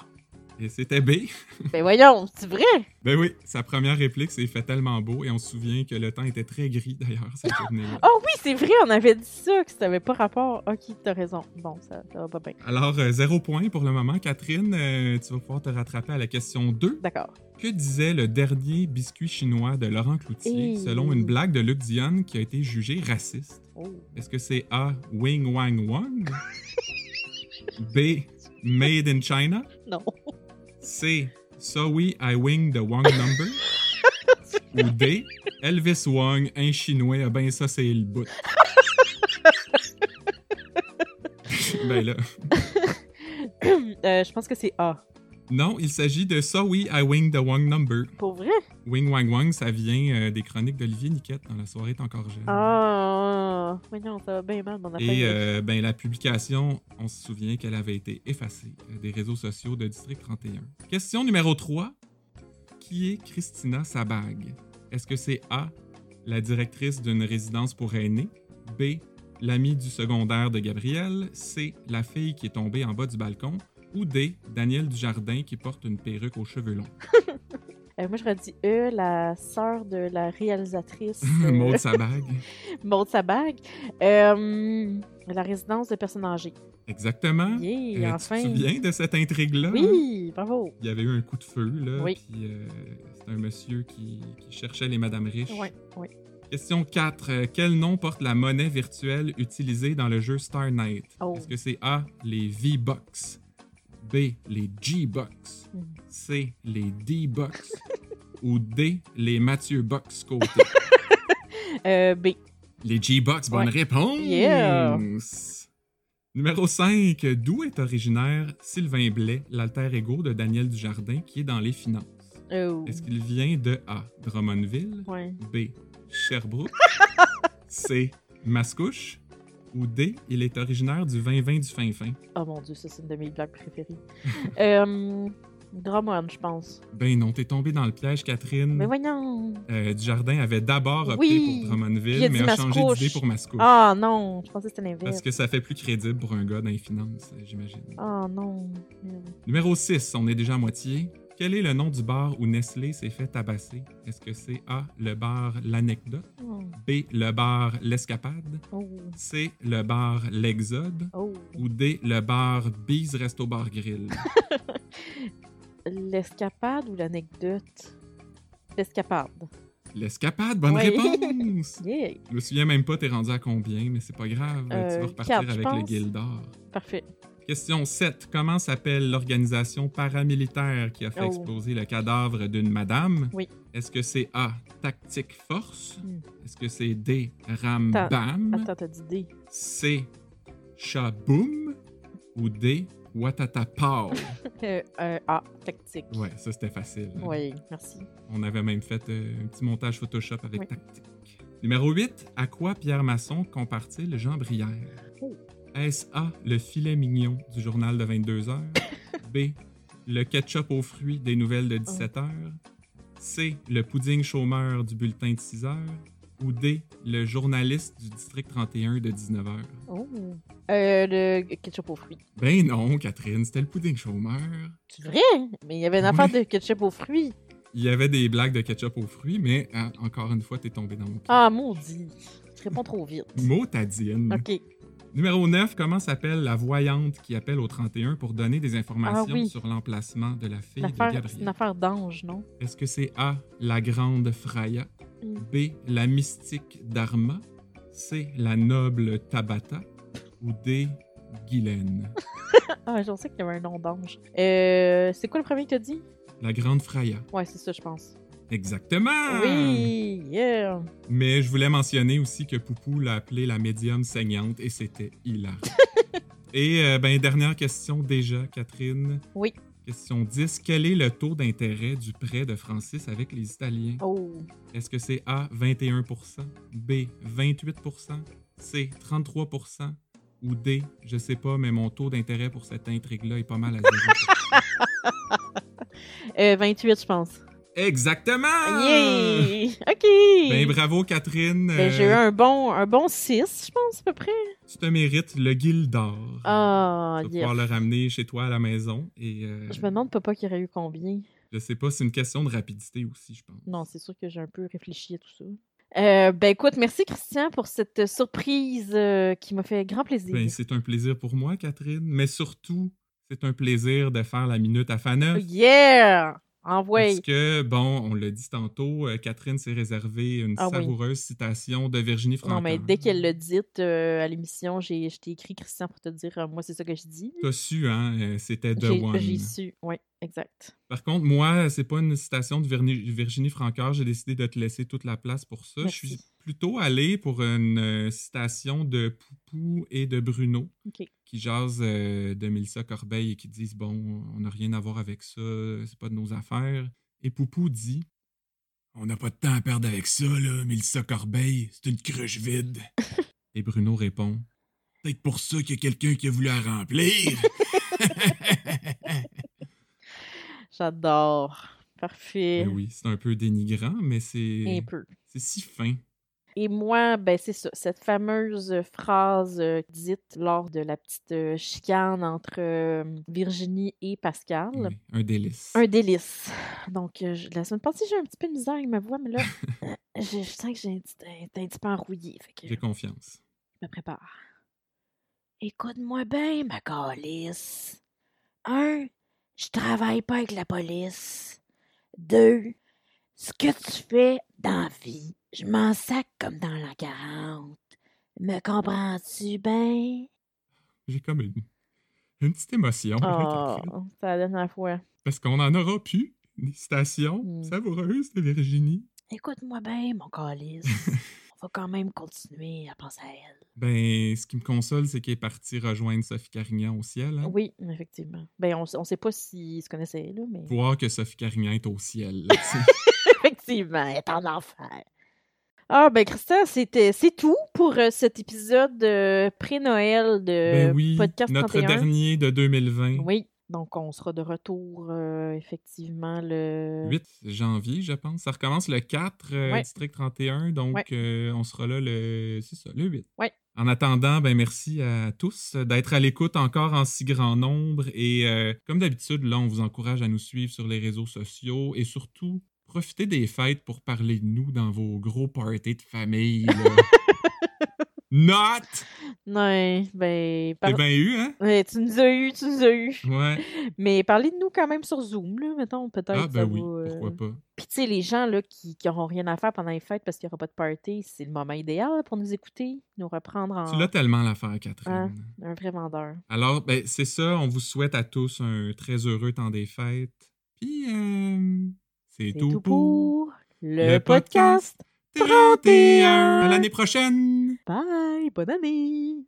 A: Et c'était B.
B: Ben voyons, c'est vrai?
A: Ben oui, sa première réplique, c'est « Il fait tellement beau » et on se souvient que le temps était très gris, d'ailleurs, cette journée-là.
B: Oh oui, c'est vrai, on avait dit ça, que ça n'avait pas rapport. Ok, t'as raison. Bon, ça, ça va pas bien.
A: Alors, euh, zéro point pour le moment. Catherine, euh, tu vas pouvoir te rattraper à la question 2.
B: D'accord.
A: Que disait le dernier biscuit chinois de Laurent Cloutier selon une blague de Luc Dion qui a été jugée raciste?
B: Oh.
A: Est-ce que c'est A. Wing Wang Wang? B. Made in China?
B: Non.
A: C. So we I wing the Wang number? Ou D. Elvis Wang, un chinois, ah ben ça c'est le bout. ben là.
B: Euh, je pense que c'est A.
A: Non, il s'agit de So we I wing the Wang number.
B: Pour vrai?
A: Wing Wang Wang, ça vient euh, des chroniques d'Olivier Niquette dans La soirée est encore jeune.
B: Ah, voyons, ça va bien mal, mon.
A: Et euh, ben, la publication, on se souvient qu'elle avait été effacée euh, des réseaux sociaux de District 31. Question numéro 3. Qui est Christina Sabag? Est-ce que c'est A, la directrice d'une résidence pour aînés? B, l'amie du secondaire de Gabriel? C, la fille qui est tombée en bas du balcon? Ou D, Daniel Dujardin qui porte une perruque aux cheveux longs?
B: Euh, moi, j'aurais dit E, la sœur de la réalisatrice euh,
A: Maud Sabag.
B: Maud Sabag. Euh, la résidence de personnes âgées.
A: Exactement.
B: Yeah, enfin.
A: Tu te souviens de cette intrigue-là?
B: Oui, bravo.
A: Il y avait eu un coup de feu, là.
B: Oui.
A: Euh, c'était un monsieur qui, qui cherchait les madames riches.
B: Oui, oui.
A: Question 4. Euh, quel nom porte la monnaie virtuelle utilisée dans le jeu Star Knight?
B: Oh.
A: Est-ce que c'est A, les V-Bucks? B, les G-Bucks?
B: Mm.
A: C, les D-Bucks? Ou D, les Mathieu Bucks côté?
B: Euh, B.
A: Les G-Bucks, bonne
B: Ouais.
A: réponse!
B: Yeah.
A: Numéro 5. D'où est originaire Sylvain Blais, l'alter ego de Daniel Dujardin, qui est dans les finances?
B: Oh.
A: Est-ce qu'il vient de A. Drummondville,
B: Ouais.
A: B. Sherbrooke, C. Mascouche? Ou D. Il est originaire du 20-20 du fin-fin?
B: Oh mon dieu, ça, c'est une de mes blagues préférées. euh, Drummond, je pense.
A: Ben non, t'es tombé dans le piège, Catherine.
B: Mais voyons.
A: Euh, Dujardin avait d'abord opté
B: Oui,
A: pour Drummondville, mais a changé d'idée pour Mascouche.
B: Ah non, je pensais que c'était l'inverse.
A: Parce que ça fait plus crédible pour un gars dans les finances, j'imagine.
B: Ah non.
A: Numéro 6, on est déjà à moitié. Quel est le nom du bar où Nestlé s'est fait tabasser? Est-ce que c'est A, le bar L'Anecdote,
B: Oh.
A: B, le bar L'Escapade,
B: Oh.
A: C, le bar L'Exode
B: Oh.
A: ou D, le bar Bise Resto Bar Grill?
B: L'escapade ou l'anecdote? L'escapade.
A: L'escapade, bonne réponse!
B: Yeah.
A: Je me souviens même pas, t'es rendu à combien, mais c'est pas grave, tu
B: Euh,
A: vas repartir
B: quatre, je
A: avec le. Gildor.
B: Parfait.
A: Question 7. Comment s'appelle l'organisation paramilitaire qui a fait
B: Oh.
A: exploser le cadavre d'une madame?
B: Oui.
A: Est-ce que c'est A. Tactique Force?
B: Hmm.
A: Est-ce que c'est D. Ram
B: Attends, t'as dit D.
A: C. Shaboom? Ou D. Watata Pow?
B: Euh, euh, A, tactique.
A: ouais, ça c'était facile. hein.
B: Oui, merci.
A: On avait même fait euh, un petit montage Photoshop avec
B: Oui.
A: Tactique. Numéro 8. À quoi Pierre Masson compare-t-il Jean Brière? Est-ce A. Le filet mignon du journal de 22 heures? B. Le ketchup aux fruits des nouvelles de 17 heures? C. Le pudding chômeur du bulletin de 6 heures? Ou D. Le journaliste du district 31 de 19 heures?
B: Oh. Euh, le ketchup aux fruits.
A: Ben non, Catherine, c'était le pudding chômeur.
B: C'est vrai? Mais il y avait une affaire de ketchup aux fruits.
A: Il y avait des blagues de ketchup aux fruits, mais hein, encore une fois, t'es tombé dans mon pied.
B: Ah, maudit. Tu réponds trop vite.
A: Motadine.
B: OK.
A: Numéro 9, comment s'appelle la voyante qui appelle au 31 pour donner des informations
B: Ah oui.
A: sur l'emplacement de la fille de
B: affaire- C'est une
A: Gabriel?
B: affaire d'ange, non?
A: Est-ce que c'est A, la grande Freya,
B: Mm.
A: B, la mystique Dharma, C, la noble Tabata, ou D, Guylaine?
B: Ah, j'en sais qu'il y avait un nom d'ange. Euh, c'est quoi le premier que t'as dit?
A: La grande Freya.
B: Ouais, c'est ça, je pense.
A: Exactement!
B: Oui, yeah.
A: Mais je voulais mentionner aussi que Poupou l'a appelée la médium saignante et c'était hilarant. et euh, ben, dernière question déjà, Catherine.
B: Oui.
A: Question 10. Quel est le taux d'intérêt du prêt de Francis avec les Italiens?
B: Oh.
A: Est-ce que c'est A, 21% B, 28% C, 33% ou D, je sais pas, mais mon taux d'intérêt pour cette intrigue-là est pas mal à zéro.
B: Euh, 28, je pense.
A: Exactement!
B: Yeah! OK!
A: Ben bravo, Catherine.
B: Ben, j'ai eu un bon, un bon 6, je pense, à peu près.
A: Tu te mérites le Gildor.
B: Ah,
A: vas
B: yes.
A: pouvoir le ramener chez toi à la maison. Et euh,
B: Je me demande, papa, qui aurait eu combien?
A: je sais pas, c'est une question de rapidité aussi, je pense.
B: Non, c'est sûr que j'ai un peu réfléchi à tout ça. Euh, ben écoute, merci Christian pour cette surprise euh, qui m'a fait grand plaisir.
A: Ben, c'est un plaisir pour moi, Catherine, mais surtout, c'est un plaisir de faire la minute à Faneuf.
B: yeah! Envoie!
A: Parce que, bon, on l'a dit tantôt, euh, Catherine s'est réservé une
B: Ah oui.
A: savoureuse citation de Virginie Francoeur.
B: Non, mais dès qu'elle l'a dit euh, à l'émission, j'ai, je t'ai écrit Christian pour te dire, euh, moi, c'est ça que je dis.
A: T'as su, hein, euh, c'était The One.
B: j'ai su, oui, exact.
A: Par contre, moi, c'est pas une citation de Virginie Francoeur. J'ai décidé de te laisser toute la place pour ça. Je suis plutôt allé pour une citation de Poupou et de Bruno
B: OK.
A: Qui jasent euh, de Mélissa Corbeil et qui disent Bon, on n'a rien à voir avec ça, c'est pas de nos affaires. Et Poupou dit On n'a pas de temps à perdre avec ça, là, Mélissa Corbeil, c'est une cruche vide. et Bruno répond Peut-être pour ça qu'il y a quelqu'un qui a voulu la remplir.
B: J'adore. Parfait.
A: Ben oui, c'est un peu dénigrant, mais c'est
B: Un peu.
A: c'est si fin.
B: Et moi, ben c'est ça, cette fameuse phrase euh, dite lors de la petite euh, chicane entre euh, Virginie et Pascal.
A: Oui, un délice.
B: Un délice. Donc, euh, je- la semaine passée, j'ai un petit peu de misère avec ma voix, mais là, euh, je, je sens que j'ai un petit, un, un petit peu enrouillé.
A: J'ai confiance.
B: je me prépare. Écoute-moi bien, ma calice. Un, je travaille pas avec la police. Deux, ce que tu fais dans vie, je m'en sac comme dans la 40. Me comprends-tu bien?
A: J'ai comme une, une petite émotion.
B: Oh, c'est la dernière fois.
A: Parce qu'on en aura plus. Des citations
B: Mm.
A: savoureuses de Virginie.
B: Écoute-moi bien, mon calice. Va quand même continuer à penser à elle.
A: Ben, ce qui me console, c'est qu'elle est partie rejoindre Sophie Carignan au ciel. hein.
B: Oui, effectivement. Ben, on, on sait pas s'ils se connaissaient, là, mais.
A: Voir que Sophie Carignan est au ciel. là.
B: Effectivement, elle est en enfer. Ah, ben, Christian, c'était, c'est tout pour euh, cet épisode euh, pré-Noël de
A: ben oui,
B: Podcast
A: notre
B: 31.
A: dernier de 2020.
B: Oui, donc on sera de retour, euh, effectivement, le.
A: 8 janvier, je pense. Ça recommence le 4, euh,
B: Ouais.
A: District 31. Donc,
B: Ouais.
A: euh, on sera là le, ça, le 8.
B: Ouais.
A: En attendant, ben merci à tous d'être à l'écoute encore en si grand nombre. Et comme d'habitude, là, on vous encourage à nous suivre sur les réseaux sociaux et surtout, profitez des fêtes pour parler de nous dans vos gros parties de famille. Not!
B: Ouais, ben. par-
A: C'est bien eu, hein?
B: Ouais, tu nous as eu, tu nous as eu.
A: Ouais.
B: Mais parlez de nous quand même sur Zoom, là, mettons, peut-être.
A: Ah, ben oui,
B: va, euh,
A: pourquoi pas.
B: Puis, tu sais, les gens là, qui n'auront rien à faire pendant les fêtes parce qu'il n'y aura pas de party, c'est le moment idéal pour nous écouter, nous reprendre en
A: Tu l'as tellement l'affaire, Catherine.
B: Ah. un vrai vendeur.
A: Alors, ben, c'est ça. On vous souhaite à tous un très heureux temps des fêtes. Puis, euh, c'est
B: C'est
A: tout, pour
B: le,
A: le
B: podcast.
A: podcast 31. À l'année prochaine!
B: Bye, bonne année!